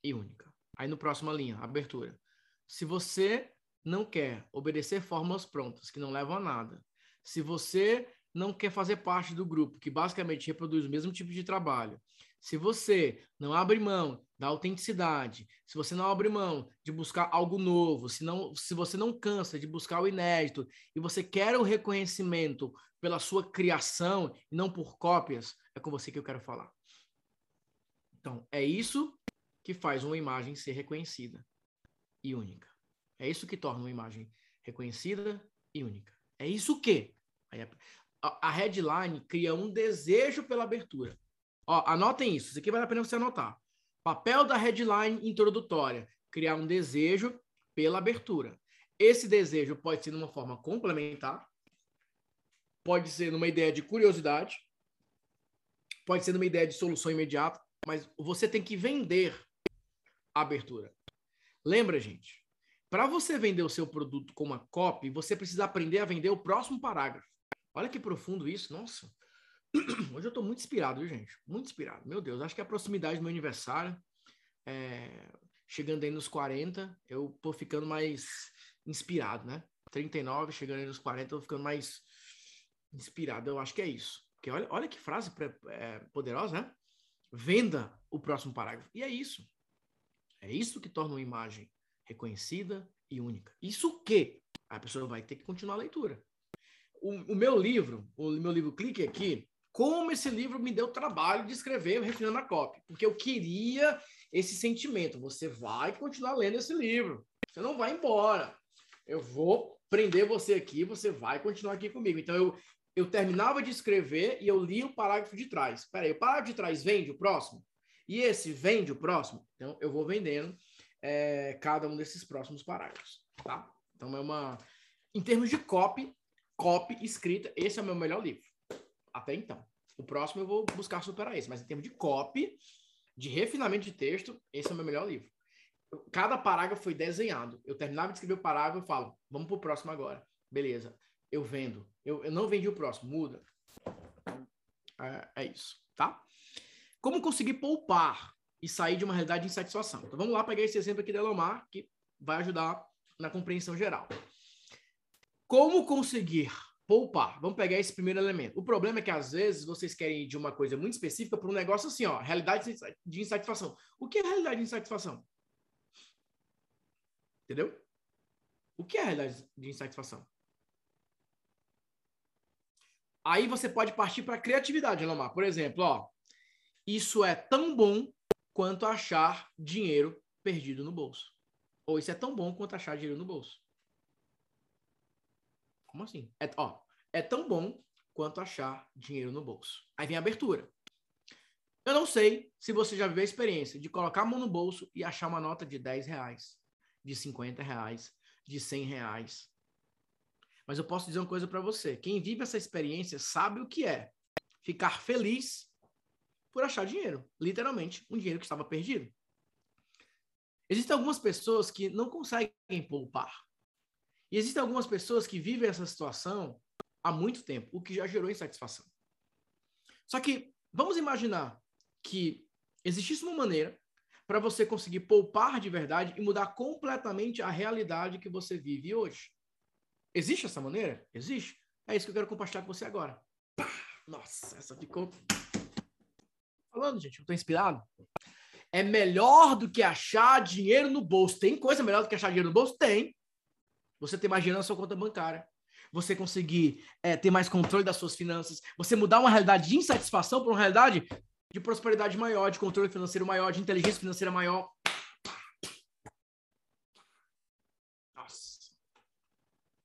e única. Aí no próxima linha, abertura. Se você não quer obedecer fórmulas prontas que não levam a nada, se você não quer fazer parte do grupo que basicamente reproduz o mesmo tipo de trabalho, se você não abre mão da autenticidade, se você não abre mão de buscar algo novo, se, não, se você não cansa de buscar o inédito e você quer o reconhecimento pela sua criação e não por cópias, é com você que eu quero falar. Então, é isso que faz uma imagem ser reconhecida e única. É isso que torna uma imagem reconhecida e única. É isso que a headline cria um desejo pela abertura. Ó, anotem isso, isso aqui vale a pena você anotar. Papel da headline introdutória: criar um desejo pela abertura. Esse desejo pode ser de uma forma complementar, pode ser numa ideia de curiosidade, pode ser numa ideia de solução imediata, mas você tem que vender a abertura. Lembra, gente? Para você vender o seu produto com uma copy, você precisa aprender a vender o próximo parágrafo. Olha que profundo isso, nossa. Hoje eu estou muito inspirado, viu, gente? Muito inspirado. Meu Deus, acho que a proximidade do meu aniversário, é... chegando aí nos 40, eu tô ficando mais inspirado, né? 39, chegando aí nos 40, eu tô ficando mais inspirado. Eu acho que é isso. Porque olha, olha que frase é, poderosa, né? Venda o próximo parágrafo. E é isso. É isso que torna uma imagem reconhecida e única. Isso o quê? A pessoa vai ter que continuar a leitura. O, o meu livro, o meu livro Clique Aqui, como esse livro me deu trabalho de escrever refinando a cópia, porque eu queria esse sentimento. Você vai continuar lendo esse livro. Você não vai embora. Eu vou prender você aqui, você vai continuar aqui comigo. Então eu eu terminava de escrever e eu li o parágrafo de trás. Espera aí, o parágrafo de trás vende o próximo? E esse vende o próximo? Então, eu vou vendendo é, cada um desses próximos parágrafos, tá? Então, é uma... Em termos de copy, copy escrita, esse é o meu melhor livro. Até então. O próximo eu vou buscar superar esse. Mas em termos de copy, de refinamento de texto, esse é o meu melhor livro. Cada parágrafo foi desenhado. Eu terminava de escrever o parágrafo e falo, vamos pro próximo agora. Beleza eu vendo. Eu, eu não vendi o próximo, muda. É, é, isso, tá? Como conseguir poupar e sair de uma realidade de insatisfação? Então vamos lá pegar esse exemplo aqui da Elomar, que vai ajudar na compreensão geral. Como conseguir poupar? Vamos pegar esse primeiro elemento. O problema é que às vezes vocês querem ir de uma coisa muito específica para um negócio assim, ó, realidade de insatisfação. O que é realidade de insatisfação? Entendeu? O que é realidade de insatisfação? Aí você pode partir para a criatividade, Elomar. Por exemplo, ó, isso é tão bom quanto achar dinheiro perdido no bolso. Ou isso é tão bom quanto achar dinheiro no bolso. Como assim? É, ó, é tão bom quanto achar dinheiro no bolso. Aí vem a abertura. Eu não sei se você já viveu a experiência de colocar a mão no bolso e achar uma nota de 10 reais, de 50 reais, de 100 reais. Mas eu posso dizer uma coisa para você. Quem vive essa experiência sabe o que é ficar feliz por achar dinheiro. Literalmente, um dinheiro que estava perdido. Existem algumas pessoas que não conseguem poupar. E existem algumas pessoas que vivem essa situação há muito tempo, o que já gerou insatisfação. Só que vamos imaginar que existisse uma maneira para você conseguir poupar de verdade e mudar completamente a realidade que você vive hoje. Existe essa maneira? Existe. É isso que eu quero compartilhar com você agora. Nossa, essa ficou. Falando, gente, eu tô inspirado. É melhor do que achar dinheiro no bolso. Tem coisa melhor do que achar dinheiro no bolso? Tem. Você ter mais dinheiro na sua conta bancária você conseguir é, ter mais controle das suas finanças, você mudar uma realidade de insatisfação para uma realidade de prosperidade maior, de controle financeiro maior, de inteligência financeira maior. Nossa.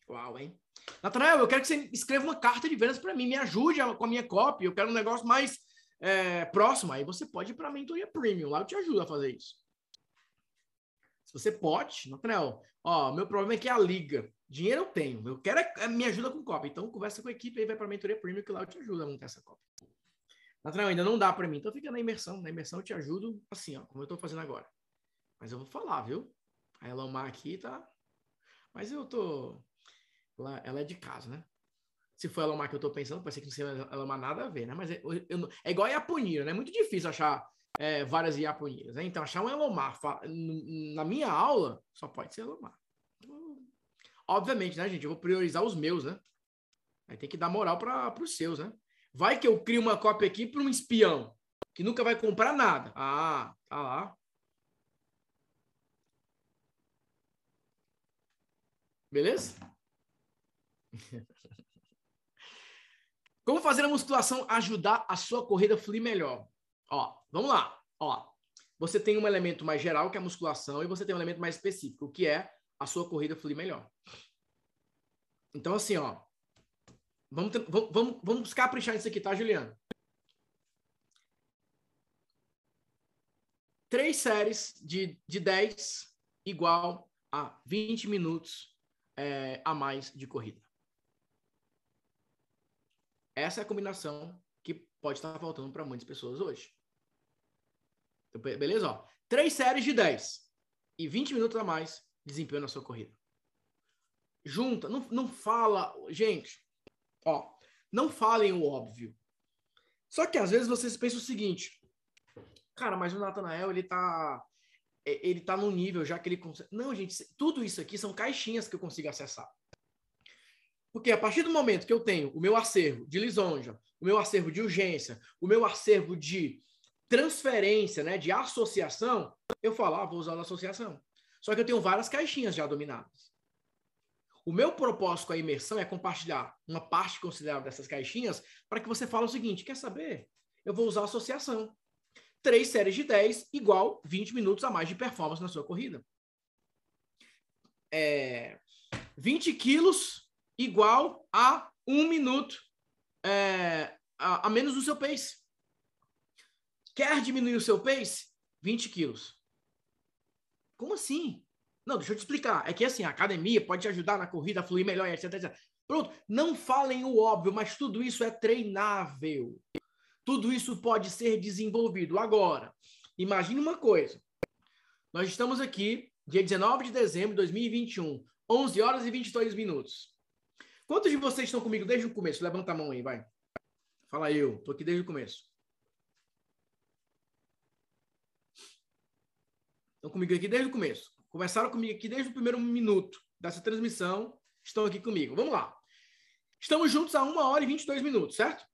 Uau, hein? Natanael, eu quero que você escreva uma carta de vendas para mim, me ajude com a minha copy, eu quero um negócio mais é, próximo. Aí você pode ir para a mentoria premium, lá eu te ajudo a fazer isso. Você pode, Natanael, ó, meu problema é que é a liga. Dinheiro eu tenho, eu quero é, é, me ajuda com cópia. Então conversa com a equipe e vai para a mentoria premium que lá eu te ajudo a montar essa cópia. Nathanael, ainda não dá para mim, então fica na imersão. Na imersão eu te ajudo assim, ó, como eu estou fazendo agora. Mas eu vou falar, viu? A Elomar aqui tá. Mas eu tô. Ela, ela é de casa, né? Se for a Elomar que eu tô pensando, pode ser que não seja Elomar nada a ver, né? Mas é, eu, eu, é igual a Iaponira, né? É muito difícil achar é, várias Iaponiras, né? Então achar um Elomar na minha aula só pode ser Elomar. Obviamente, né, gente? Eu vou priorizar os meus, né? Aí tem que dar moral para os seus, né? Vai que eu crio uma cópia aqui para um espião que nunca vai comprar nada. Ah, tá lá. Beleza? Como fazer a musculação ajudar a sua corrida fluir melhor? Ó, vamos lá. Ó, você tem um elemento mais geral, que é a musculação, e você tem um elemento mais específico, que é a sua corrida fluir melhor. Então, assim, ó. Vamos, vamos, vamos caprichar nisso aqui, tá, Juliano? Três séries de, de 10 igual a 20 minutos é, a mais de corrida. Essa é a combinação pode estar faltando para muitas pessoas hoje. Então, beleza? Ó, três séries de 10 e 20 minutos a mais desempenho na sua corrida. Junta, não, não fala, gente, ó, não falem o óbvio. Só que às vezes vocês pensam o seguinte, cara, mas o Natanael, ele tá ele tá no nível já que ele consegue. Não, gente, tudo isso aqui são caixinhas que eu consigo acessar. Porque a partir do momento que eu tenho o meu acervo de lisonja, o meu acervo de urgência, o meu acervo de transferência, né, de associação, eu falo, ah, vou usar a associação. Só que eu tenho várias caixinhas já dominadas. O meu propósito com a imersão é compartilhar uma parte considerável dessas caixinhas para que você fale o seguinte: quer saber? Eu vou usar a associação. Três séries de 10 igual 20 minutos a mais de performance na sua corrida. É, 20 quilos igual a um minuto é, a, a menos do seu pace. Quer diminuir o seu pace? 20 quilos. Como assim? Não, deixa eu te explicar. É que assim, a academia pode te ajudar na corrida a fluir melhor, etc, etc. Pronto, não falem o óbvio, mas tudo isso é treinável. Tudo isso pode ser desenvolvido. Agora, imagine uma coisa. Nós estamos aqui, dia 19 de dezembro de 2021, 11 horas e 22 minutos. Quantos de vocês estão comigo desde o começo? Levanta a mão aí, vai. Fala eu, tô aqui desde o começo. Estão comigo aqui desde o começo. Começaram comigo aqui desde o primeiro minuto dessa transmissão. Estão aqui comigo. Vamos lá. Estamos juntos há uma hora e 22 minutos, certo?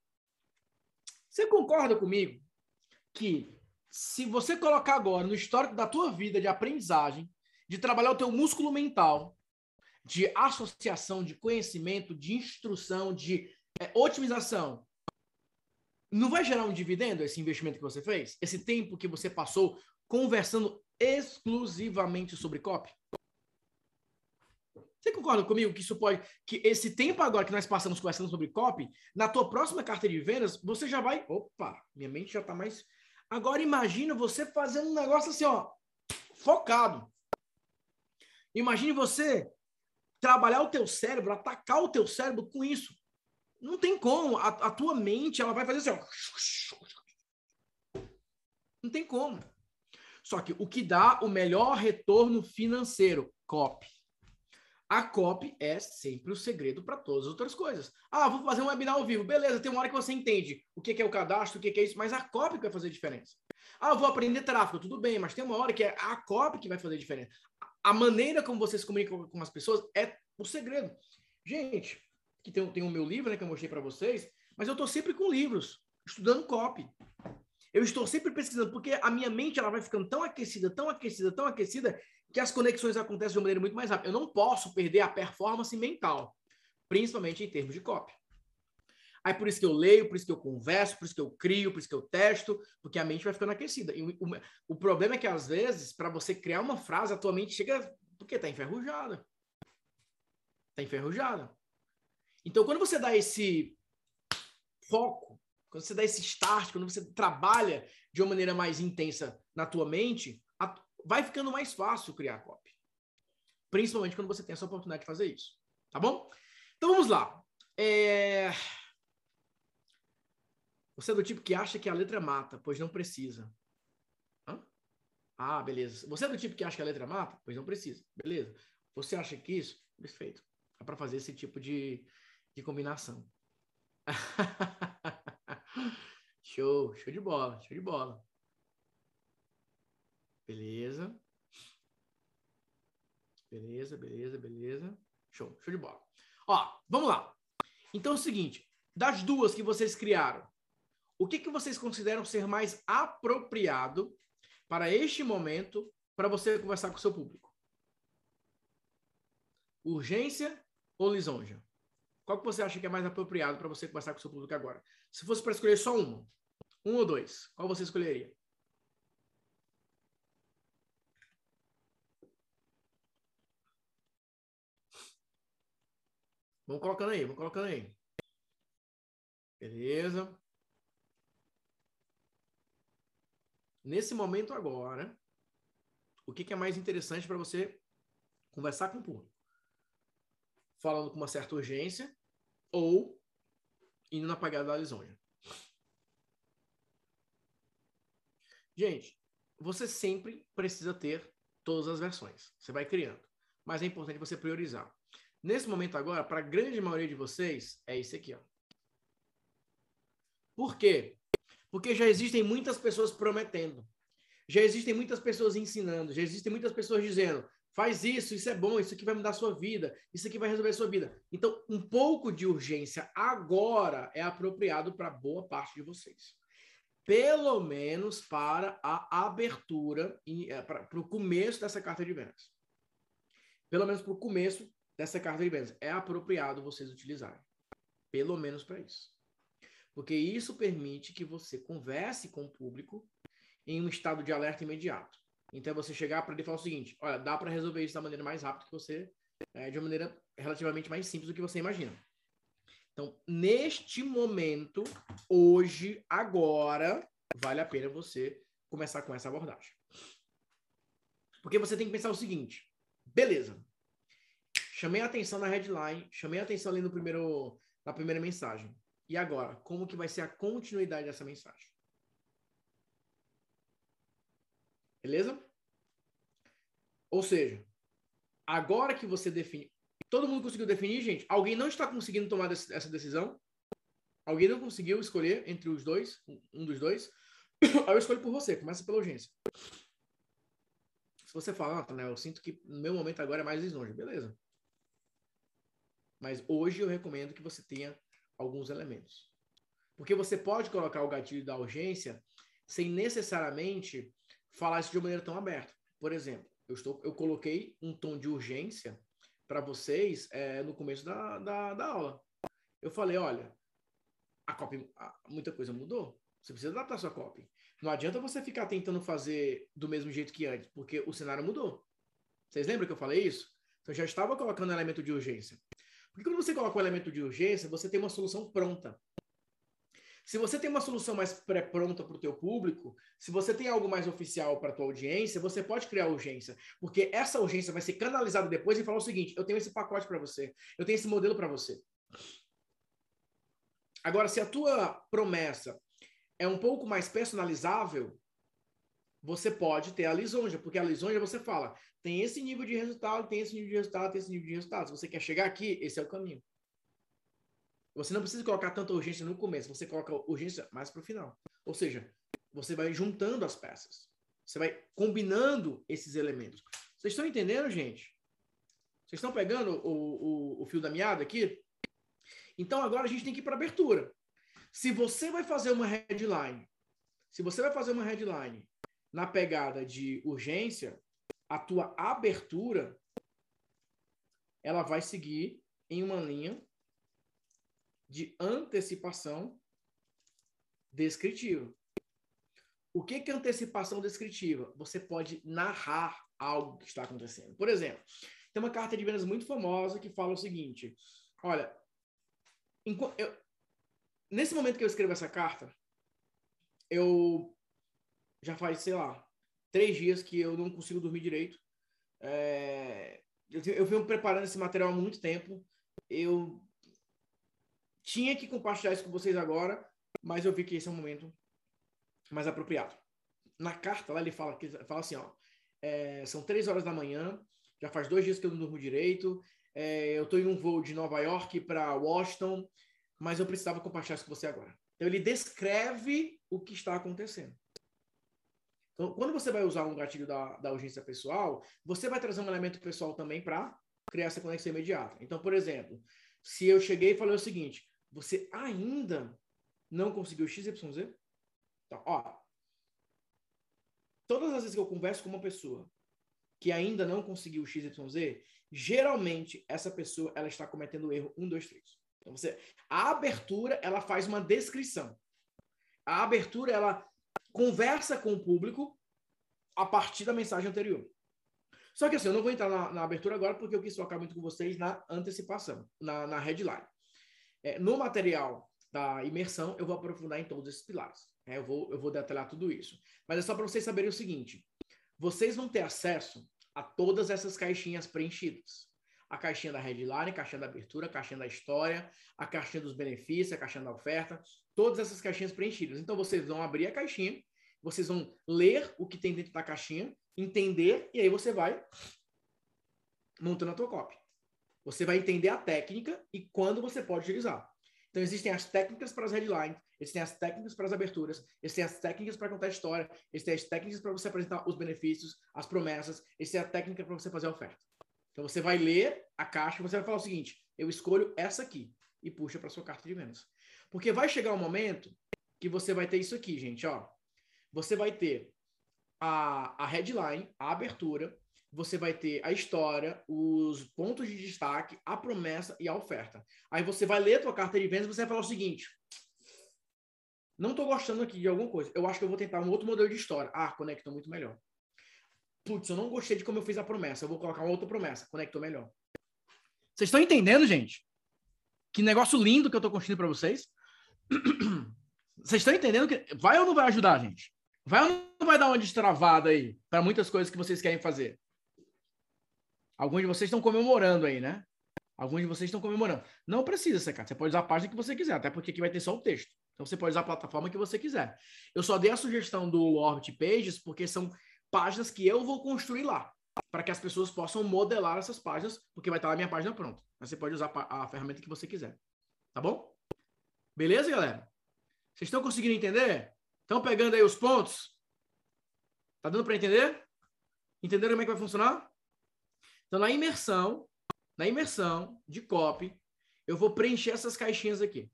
Você concorda comigo que se você colocar agora no histórico da tua vida de aprendizagem, de trabalhar o teu músculo mental, de associação, de conhecimento, de instrução, de é, otimização, não vai gerar um dividendo esse investimento que você fez? Esse tempo que você passou conversando exclusivamente sobre copy? Você concorda comigo que isso pode, que esse tempo agora que nós passamos conversando sobre copy, na tua próxima carteira de vendas, você já vai, opa, minha mente já está mais. Agora imagina você fazendo um negócio assim, ó, focado. Imagine você trabalhar o teu cérebro, atacar o teu cérebro com isso. Não tem como. A, a tua mente, ela vai fazer assim, ó. Não tem como. Só que o que dá o melhor retorno financeiro? Copy. A copy é sempre o segredo para todas as outras coisas. Ah, vou fazer um webinar ao vivo. Beleza, tem uma hora que você entende o que é o cadastro, o que é isso, mas a copy que vai fazer diferença. Ah, vou aprender tráfego, tudo bem, mas tem uma hora que é a copy que vai fazer diferença. A maneira como você se comunica com as pessoas é o segredo. Gente, que tem, tem o meu livro, né, que eu mostrei para vocês, mas eu estou sempre com livros, estudando copy. Eu estou sempre pesquisando, porque a minha mente ela vai ficando tão aquecida, tão aquecida, tão aquecida, que as conexões acontecem de uma maneira muito mais rápida. Eu não posso perder a performance mental, principalmente em termos de copy. Aí por isso que eu leio, por isso que eu converso, por isso que eu crio, por isso que eu testo, porque a mente vai ficando aquecida. E o, o, o problema é que às vezes, para você criar uma frase, a tua mente chega porque está enferrujada. Está enferrujada. Então, quando você dá esse foco, quando você dá esse start, quando você trabalha de uma maneira mais intensa na tua mente, a, vai ficando mais fácil criar copy. Principalmente quando você tem essa oportunidade de fazer isso. Tá bom? Então vamos lá. É... Você é do tipo que acha que a letra mata, pois não precisa. Hã? Ah, beleza. Você é do tipo que acha que a letra mata, pois não precisa. Beleza. Você acha que isso? Perfeito. Dá para fazer esse tipo de, de combinação. show, show de bola, show de bola. Beleza. Beleza, beleza, beleza. Show, show de bola. Ó, vamos lá. Então é o seguinte, das duas que vocês criaram, o que, que vocês consideram ser mais apropriado para este momento para você conversar com o seu público? Urgência ou lisonja? Qual que você acha que é mais apropriado para você conversar com o seu público agora? Se fosse para escolher só uma, um ou dois, qual você escolheria? Vamos colocando aí, vamos colocando aí. Beleza. Nesse momento agora, o que, que é mais interessante para você conversar com o público? Falando com uma certa urgência ou indo na pagada da lisonja. Gente, você sempre precisa ter todas as versões. Você vai criando. Mas é importante você priorizar. Nesse momento agora, para a grande maioria de vocês, é isso aqui. Ó. Por quê? Porque já existem muitas pessoas prometendo. Já existem muitas pessoas ensinando. Já existem muitas pessoas dizendo: faz isso, isso é bom, isso aqui vai mudar a sua vida, isso aqui vai resolver a sua vida. Então, um pouco de urgência agora é apropriado para boa parte de vocês. Pelo menos para a abertura, é, para o começo dessa carta de vendas. Pelo menos para o começo dessa carta de vendas. É apropriado vocês utilizarem. Pelo menos para isso. Porque isso permite que você converse com o público em um estado de alerta imediato. Então, é você chegar para ele e falar o seguinte: olha, dá para resolver isso da maneira mais rápida que você, é, de uma maneira relativamente mais simples do que você imagina. Então, neste momento, hoje, agora, vale a pena você começar com essa abordagem. Porque você tem que pensar o seguinte: beleza, Chamei a atenção na headline, chamei a atenção ali no primeiro, na primeira mensagem. E agora, como que vai ser a continuidade dessa mensagem? Beleza? Ou seja, agora que você define. Todo mundo conseguiu definir, gente? Alguém não está conseguindo tomar essa decisão? Alguém não conseguiu escolher entre os dois, um dos dois? eu escolho por você, começa pela urgência. Se você falar, ah, né, eu sinto que no meu momento agora é mais lisonja, beleza. Mas hoje eu recomendo que você tenha alguns elementos. Porque você pode colocar o gatilho da urgência sem necessariamente falar isso de uma maneira tão aberta. Por exemplo, Eu, estou, eu coloquei um tom de urgência para vocês é, no começo da, da, da, aula. Eu falei, olha, a copy, muita coisa mudou. Você precisa adaptar sua copy. Não adianta você ficar tentando fazer do mesmo jeito que antes, porque o cenário mudou. Vocês lembram que eu falei isso? Então, eu já estava colocando elemento de urgência. Porque quando você coloca o elemento de urgência, você tem uma solução pronta. Se você tem uma solução mais pré-pronta para o teu público, se você tem algo mais oficial para a tua audiência, você pode criar urgência, porque essa urgência vai ser canalizada depois e falar o seguinte: eu tenho esse pacote para você, eu tenho esse modelo para você. Agora, se a tua promessa é um pouco mais personalizável, você pode ter a lisonja, porque a lisonja você fala, tem esse nível de resultado, tem esse nível de resultado, tem esse nível de resultado. Se você quer chegar aqui, esse é o caminho. Você não precisa colocar tanta urgência no começo, você coloca urgência mais para o final. Ou seja, você vai juntando as peças. Você vai combinando esses elementos. Vocês estão entendendo, gente? Vocês estão pegando o, o, o fio da meada aqui? Então agora a gente tem que ir para abertura. Se você vai fazer uma headline, se você vai fazer uma headline na pegada de urgência, a tua abertura ela vai seguir em uma linha de antecipação descritiva. O que, que é antecipação descritiva? Você pode narrar algo que está acontecendo. Por exemplo, tem uma carta de vendas muito famosa que fala o seguinte: olha, eu, nesse momento que eu escrevo essa carta, eu já faz, sei lá, três dias que eu não consigo dormir direito. É, eu, eu venho preparando esse material há muito tempo. Eu tinha que compartilhar isso com vocês agora, mas eu vi que esse é o momento mais apropriado. Na carta lá ele fala, fala assim, ó, é, são três horas da manhã, já faz dois dias que eu não durmo direito, é, eu estou em um voo de Nova York para Washington, mas eu precisava compartilhar isso com você agora. Então ele descreve o que está acontecendo. Então, quando você vai usar um gatilho da, da urgência pessoal, você vai trazer um elemento pessoal também para criar essa conexão imediata. Então, por exemplo, se eu cheguei e falei o seguinte: você ainda não conseguiu XYZ? Então, ó, todas as vezes que eu converso com uma pessoa que ainda não conseguiu XYZ, geralmente essa pessoa ela está cometendo o erro 1, 2, 3. Então, você, a abertura, ela faz uma descrição. A abertura, ela conversa com o público a partir da mensagem anterior. Só que assim, eu não vou entrar na, na abertura agora porque eu quis focar muito com vocês na antecipação, na, na headline. É, no material da imersão, eu vou aprofundar em todos esses pilares. É, eu, vou, eu vou detalhar tudo isso. Mas é só para vocês saberem o seguinte: vocês vão ter acesso a todas essas caixinhas preenchidas. A caixinha da headline, a caixinha da abertura, a caixinha da história, a caixinha dos benefícios, a caixinha da oferta, todas essas caixinhas preenchidas. Então vocês vão abrir a caixinha, vocês vão ler o que tem dentro da caixinha, entender, e aí você vai montando a tua cópia. Você vai entender a técnica e quando você pode utilizar. Então, existem as técnicas para as headlines, existem as técnicas para as aberturas, existem as técnicas para contar a história, existem as técnicas para você apresentar os benefícios, as promessas, existem a técnica para você fazer a oferta. Então, você vai ler a caixa você vai falar o seguinte: eu escolho essa aqui e puxa para sua carta de vendas. Porque vai chegar um momento que você vai ter isso aqui, gente, ó. Você vai ter a, a headline, a abertura, você vai ter a história, os pontos de destaque, a promessa e a oferta. Aí você vai ler a tua carta de vendas e você vai falar o seguinte: não estou gostando aqui de alguma coisa. Eu acho que eu vou tentar um outro modelo de história. Ah, conectou muito melhor. Putz, eu não gostei de como eu fiz a promessa. Eu vou colocar uma outra promessa. Conectou melhor. Vocês estão entendendo, gente? Que negócio lindo que eu estou construindo para vocês. Vocês estão entendendo que vai ou não vai ajudar, gente? Vai ou não vai dar uma destravada aí para muitas coisas que vocês querem fazer? Alguns de vocês estão comemorando aí, né? Alguns de vocês estão comemorando. Não precisa, secar. Você pode usar a página que você quiser, até porque aqui vai ter só o texto. Então você pode usar a plataforma que você quiser. Eu só dei a sugestão do Orbit Pages porque são páginas que eu vou construir lá, para que as pessoas possam modelar essas páginas, porque vai estar lá a minha página pronta. Mas você pode usar a ferramenta que você quiser. Tá bom? Beleza, galera? Vocês estão conseguindo entender? Estão pegando aí os pontos? Tá dando para entender? Entenderam como é que vai funcionar? Então, na imersão, na imersão de copy, eu vou preencher essas caixinhas aqui.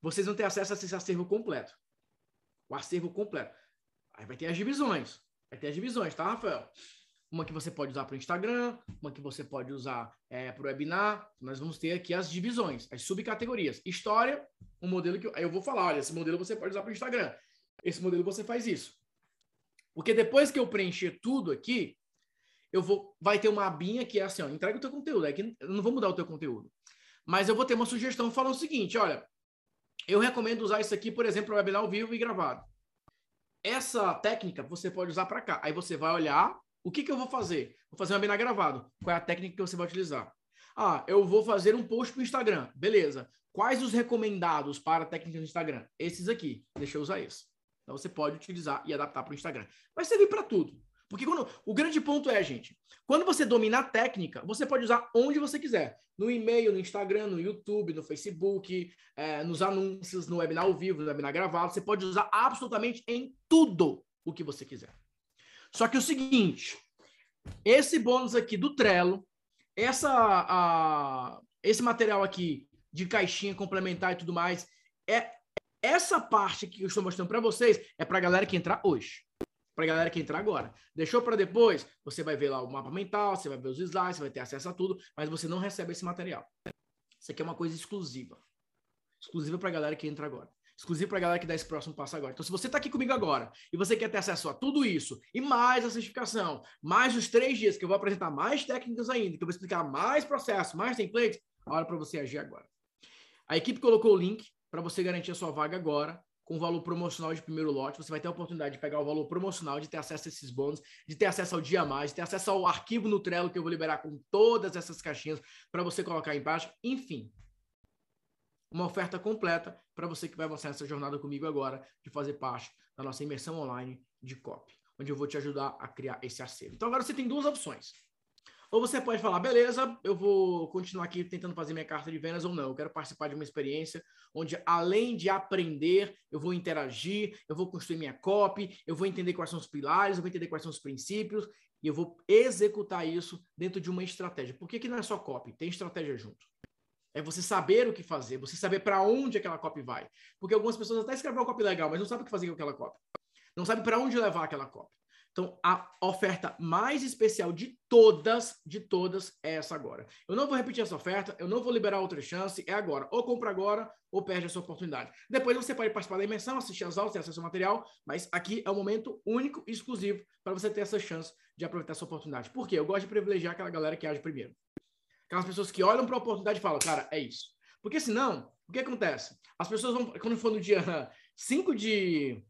Vocês vão ter acesso a esse acervo completo. O acervo completo. Aí vai ter as divisões. Vai ter as divisões, tá, Rafael? Uma que você pode usar para o Instagram, uma que você pode usar é, para o webinar. Nós vamos ter aqui as divisões, as subcategorias. História, um modelo que aí eu vou falar, olha, esse modelo você pode usar para o Instagram. Esse modelo você faz isso. Porque depois que eu preencher tudo aqui, eu vou vai ter uma abinha que é assim, ó, entrega o teu conteúdo. É que eu não vou mudar o teu conteúdo. Mas eu vou ter uma sugestão falando o seguinte, olha, eu recomendo usar isso aqui, por exemplo, para webinar ao vivo e gravado. Essa técnica você pode usar para cá. Aí você vai olhar o que, que eu vou fazer? Vou fazer um webinar gravado. Qual é a técnica que você vai utilizar? Ah, eu vou fazer um post para o Instagram. Beleza. Quais os recomendados para técnica do Instagram? Esses aqui. Deixa eu usar esse. Então você pode utilizar e adaptar para o Instagram. Vai servir para tudo. Porque quando, o grande ponto é, gente, quando você domina a técnica, você pode usar onde você quiser. No e-mail, no Instagram, no YouTube, no Facebook, é, nos anúncios, no webinar ao vivo, no webinar gravado. Você pode usar absolutamente em tudo o que você quiser. Só que o seguinte, esse bônus aqui do Trello, essa, a, esse material aqui de caixinha complementar e tudo mais, é essa parte que eu estou mostrando para vocês é para a galera que entrar hoje. Para a galera que entrar agora. Deixou para depois? Você vai ver lá o mapa mental, você vai ver os slides, você vai ter acesso a tudo, mas você não recebe esse material. Isso aqui é uma coisa exclusiva. Exclusiva para a galera que entra agora exclusivo para a galera que dá esse próximo passo agora. Então, se você está aqui comigo agora e você quer ter acesso a tudo isso e mais a certificação, mais os três dias que eu vou apresentar mais técnicas ainda, que eu vou explicar mais processo, mais templates, a hora para você agir agora. A equipe colocou o link para você garantir a sua vaga agora com o valor promocional de primeiro lote. Você vai ter a oportunidade de pegar o valor promocional, de ter acesso a esses bônus, de ter acesso ao dia mais, de ter acesso ao arquivo no Trello que eu vou liberar com todas essas caixinhas para você colocar embaixo. Enfim, uma oferta completa para você que vai avançar essa jornada comigo agora, de fazer parte da nossa imersão online de copy, onde eu vou te ajudar a criar esse acervo. Então agora você tem duas opções. Ou você pode falar, beleza, eu vou continuar aqui tentando fazer minha carta de vendas ou não. Eu quero participar de uma experiência onde, além de aprender, eu vou interagir, eu vou construir minha copy, eu vou entender quais são os pilares, eu vou entender quais são os princípios e eu vou executar isso dentro de uma estratégia. Por que, que não é só copy? Tem estratégia junto. É você saber o que fazer, você saber para onde aquela copy vai. Porque algumas pessoas até escrevem uma copy legal, mas não sabem o que fazer com aquela copy. Não sabem para onde levar aquela copy. Então, a oferta mais especial de todas, de todas, é essa agora. Eu não vou repetir essa oferta, eu não vou liberar outra chance, é agora. Ou compra agora, ou perde essa oportunidade. Depois você pode participar da imersão, assistir as aulas, ter acesso ao material, mas aqui é um momento único e exclusivo para você ter essa chance de aproveitar essa oportunidade. Por quê? Eu gosto de privilegiar aquela galera que age primeiro. Aquelas pessoas que olham para a oportunidade e falam, cara, é isso. Porque senão, o que acontece? As pessoas vão, quando for no dia 5 de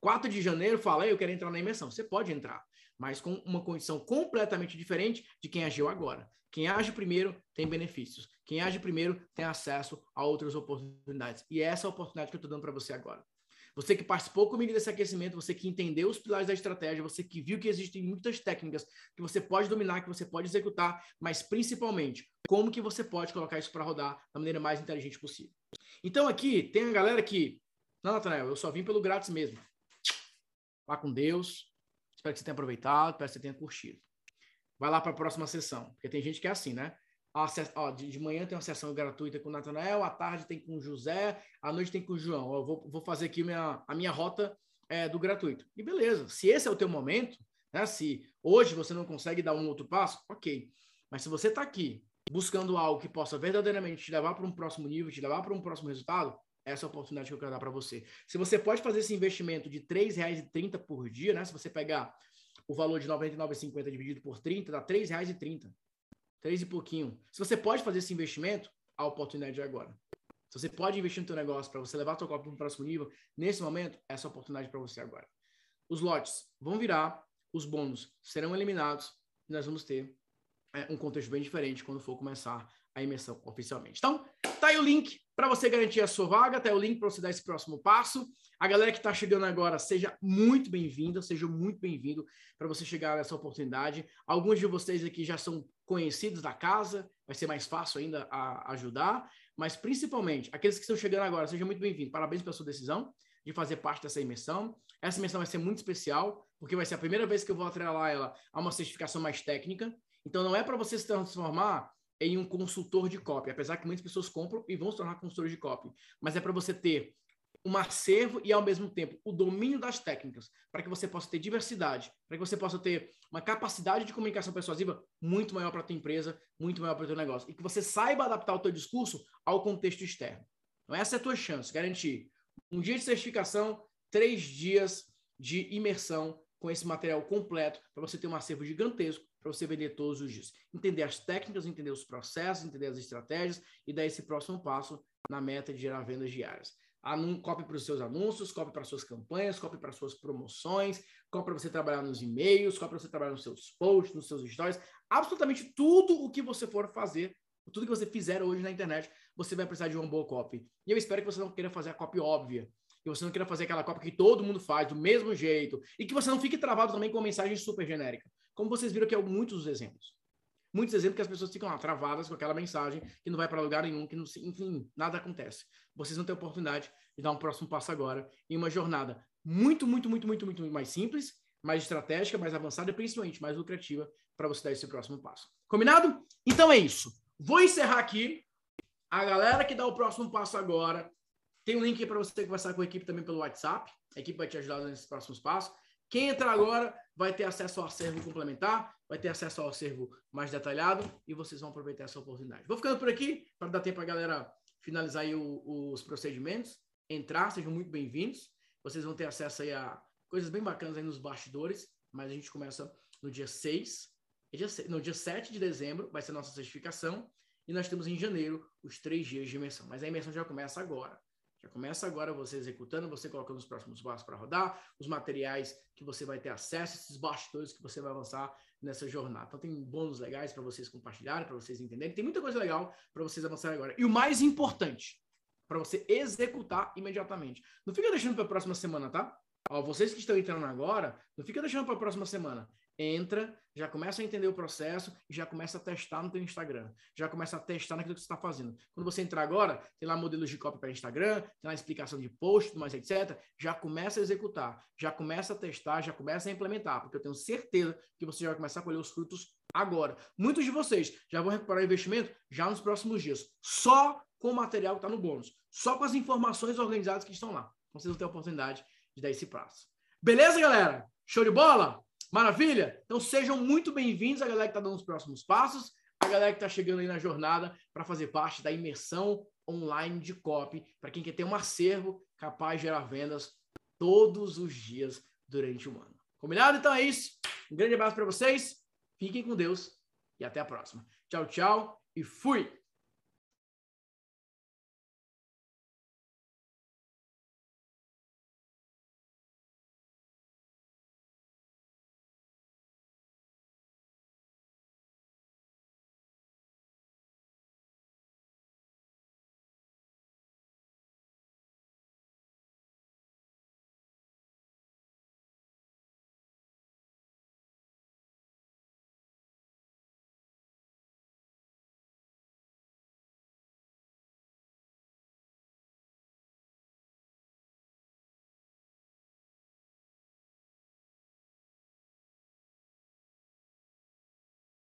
4 de janeiro, fala, eu quero entrar na imersão. Você pode entrar, mas com uma condição completamente diferente de quem agiu agora. Quem age primeiro tem benefícios. Quem age primeiro tem acesso a outras oportunidades. E é essa oportunidade que eu estou dando para você agora. Você que participou comigo desse aquecimento, você que entendeu os pilares da estratégia, você que viu que existem muitas técnicas que você pode dominar, que você pode executar, mas principalmente, como que você pode colocar isso para rodar da maneira mais inteligente possível. Então aqui tem a galera que, não, Natanael, eu só vim pelo grátis mesmo. Vá com Deus. Espero que você tenha aproveitado, espero que você tenha curtido. Vai lá para a próxima sessão, porque tem gente que é assim, né? Ó, de, de, manhã tem uma sessão gratuita com o Natanael, à tarde tem com o José, à noite tem com o João. Eu vou, vou fazer aqui minha, a minha rota é, do gratuito. E beleza, se esse é o teu momento, né, se hoje você não consegue dar um outro passo, ok. Mas se você está aqui buscando algo que possa verdadeiramente te levar para um próximo nível, te levar para um próximo resultado, essa é a oportunidade que eu quero dar para você. Se você pode fazer esse investimento de R$ 3,30 por dia, né? Se você pegar o valor de R$ 99,50 dividido por 30, dá R$ 3,30. Três e pouquinho. Se você pode fazer esse investimento, a oportunidade é agora. Se você pode investir no teu negócio para você levar o teu copo para um próximo nível, nesse momento, essa é a oportunidade para você agora. Os lotes vão virar, os bônus serão eliminados e nós vamos ter é, um contexto bem diferente quando for começar a imersão oficialmente. Então, o link para você garantir a sua vaga, tá aí o link para você dar esse próximo passo. A galera que está chegando agora, seja muito bem-vinda, seja muito bem-vindo para você chegar nessa oportunidade. Alguns de vocês aqui já são conhecidos da casa, vai ser mais fácil ainda ajudar, mas principalmente aqueles que estão chegando agora, seja muito bem-vindo. Parabéns pela sua decisão de fazer parte dessa imersão. Essa imersão vai ser muito especial, porque vai ser a primeira vez que eu vou atrelar ela a uma certificação mais técnica. Então não é para você se transformar em um consultor de copy, apesar que muitas pessoas compram e vão se tornar consultores de copy, mas é para você ter um acervo e, ao mesmo tempo, o domínio das técnicas, para que você possa ter diversidade, para que você possa ter uma capacidade de comunicação persuasiva muito maior para a tua empresa, muito maior para o teu negócio, e que você saiba adaptar o teu discurso ao contexto externo. Então, essa é a tua chance, garantir um dia de certificação, três dias de imersão com esse material completo, para você ter um acervo gigantesco, para você vender todos os dias. Entender as técnicas, entender os processos, entender as estratégias e dar esse próximo passo na meta de gerar vendas diárias. Anun copy para os seus anúncios, copy para suas campanhas, copy para suas promoções, copy para você trabalhar nos e-mails, copy para você trabalhar nos seus posts, nos seus stories, absolutamente tudo o que você for fazer, tudo que você fizer hoje na internet, você vai precisar de uma boa copy. E eu espero que você não queira fazer a copy óbvia, que você não queira fazer aquela copy que todo mundo faz do mesmo jeito e que você não fique travado também com uma mensagem super genérica. Como vocês viram aqui muitos dos exemplos. Muitos exemplos que as pessoas ficam lá travadas com aquela mensagem que não vai para lugar nenhum, que não, enfim, nada acontece. Vocês vão ter a oportunidade de dar um próximo passo agora em uma jornada muito, muito, muito, muito, muito mais simples, mais estratégica, mais avançada e principalmente mais lucrativa para você dar esse próximo passo. Combinado? Então é isso. Vou encerrar aqui. A galera que dá o próximo passo agora, tem um link para você conversar com a equipe também pelo WhatsApp. A equipe vai te ajudar nesses próximos passos. Quem entrar agora vai ter acesso ao acervo complementar, vai ter acesso ao acervo mais detalhado e vocês vão aproveitar essa oportunidade. Vou ficando por aqui para dar tempo para a galera finalizar o, os procedimentos, entrar, sejam muito bem-vindos. Vocês vão ter acesso a coisas bem bacanas aí nos bastidores, mas a gente começa no dia 6, no dia 7 de dezembro vai ser nossa certificação e nós temos em janeiro os três dias de imersão. Mas a imersão já começa agora. Já começa agora você executando, você colocando os próximos passos para rodar, os materiais que você vai ter acesso, esses bastidores que você vai avançar nessa jornada. Então tem bônus legais para vocês compartilharem, para vocês entenderem. Tem muita coisa legal para vocês avançarem agora. E o mais importante, para você executar imediatamente. Não fica deixando para a próxima semana, tá? Ó, vocês que estão entrando agora, não fica deixando para a próxima semana entra, já começa a entender o processo e já começa a testar no teu Instagram. Já começa a testar naquilo que você está fazendo. Quando você entrar agora, tem lá modelos de copy para Instagram, tem lá explicação de post, mais etc. Já começa a executar, já começa a testar, já começa a implementar, porque eu tenho certeza que você já vai começar a colher os frutos agora. Muitos de vocês já vão recuperar investimento já nos próximos dias, só com o material que está no bônus, só com as informações organizadas que estão lá. Então, vocês vão ter a oportunidade de dar esse prazo. Beleza, galera? Show de bola? Maravilha? Então sejam muito bem-vindos a galera que está dando os próximos passos, a galera que está chegando aí na jornada para fazer parte da imersão online de copy, para quem quer ter um acervo capaz de gerar vendas todos os dias durante o ano. Combinado? Então é isso. Um grande abraço para vocês, fiquem com Deus e até a próxima. Tchau, tchau e fui!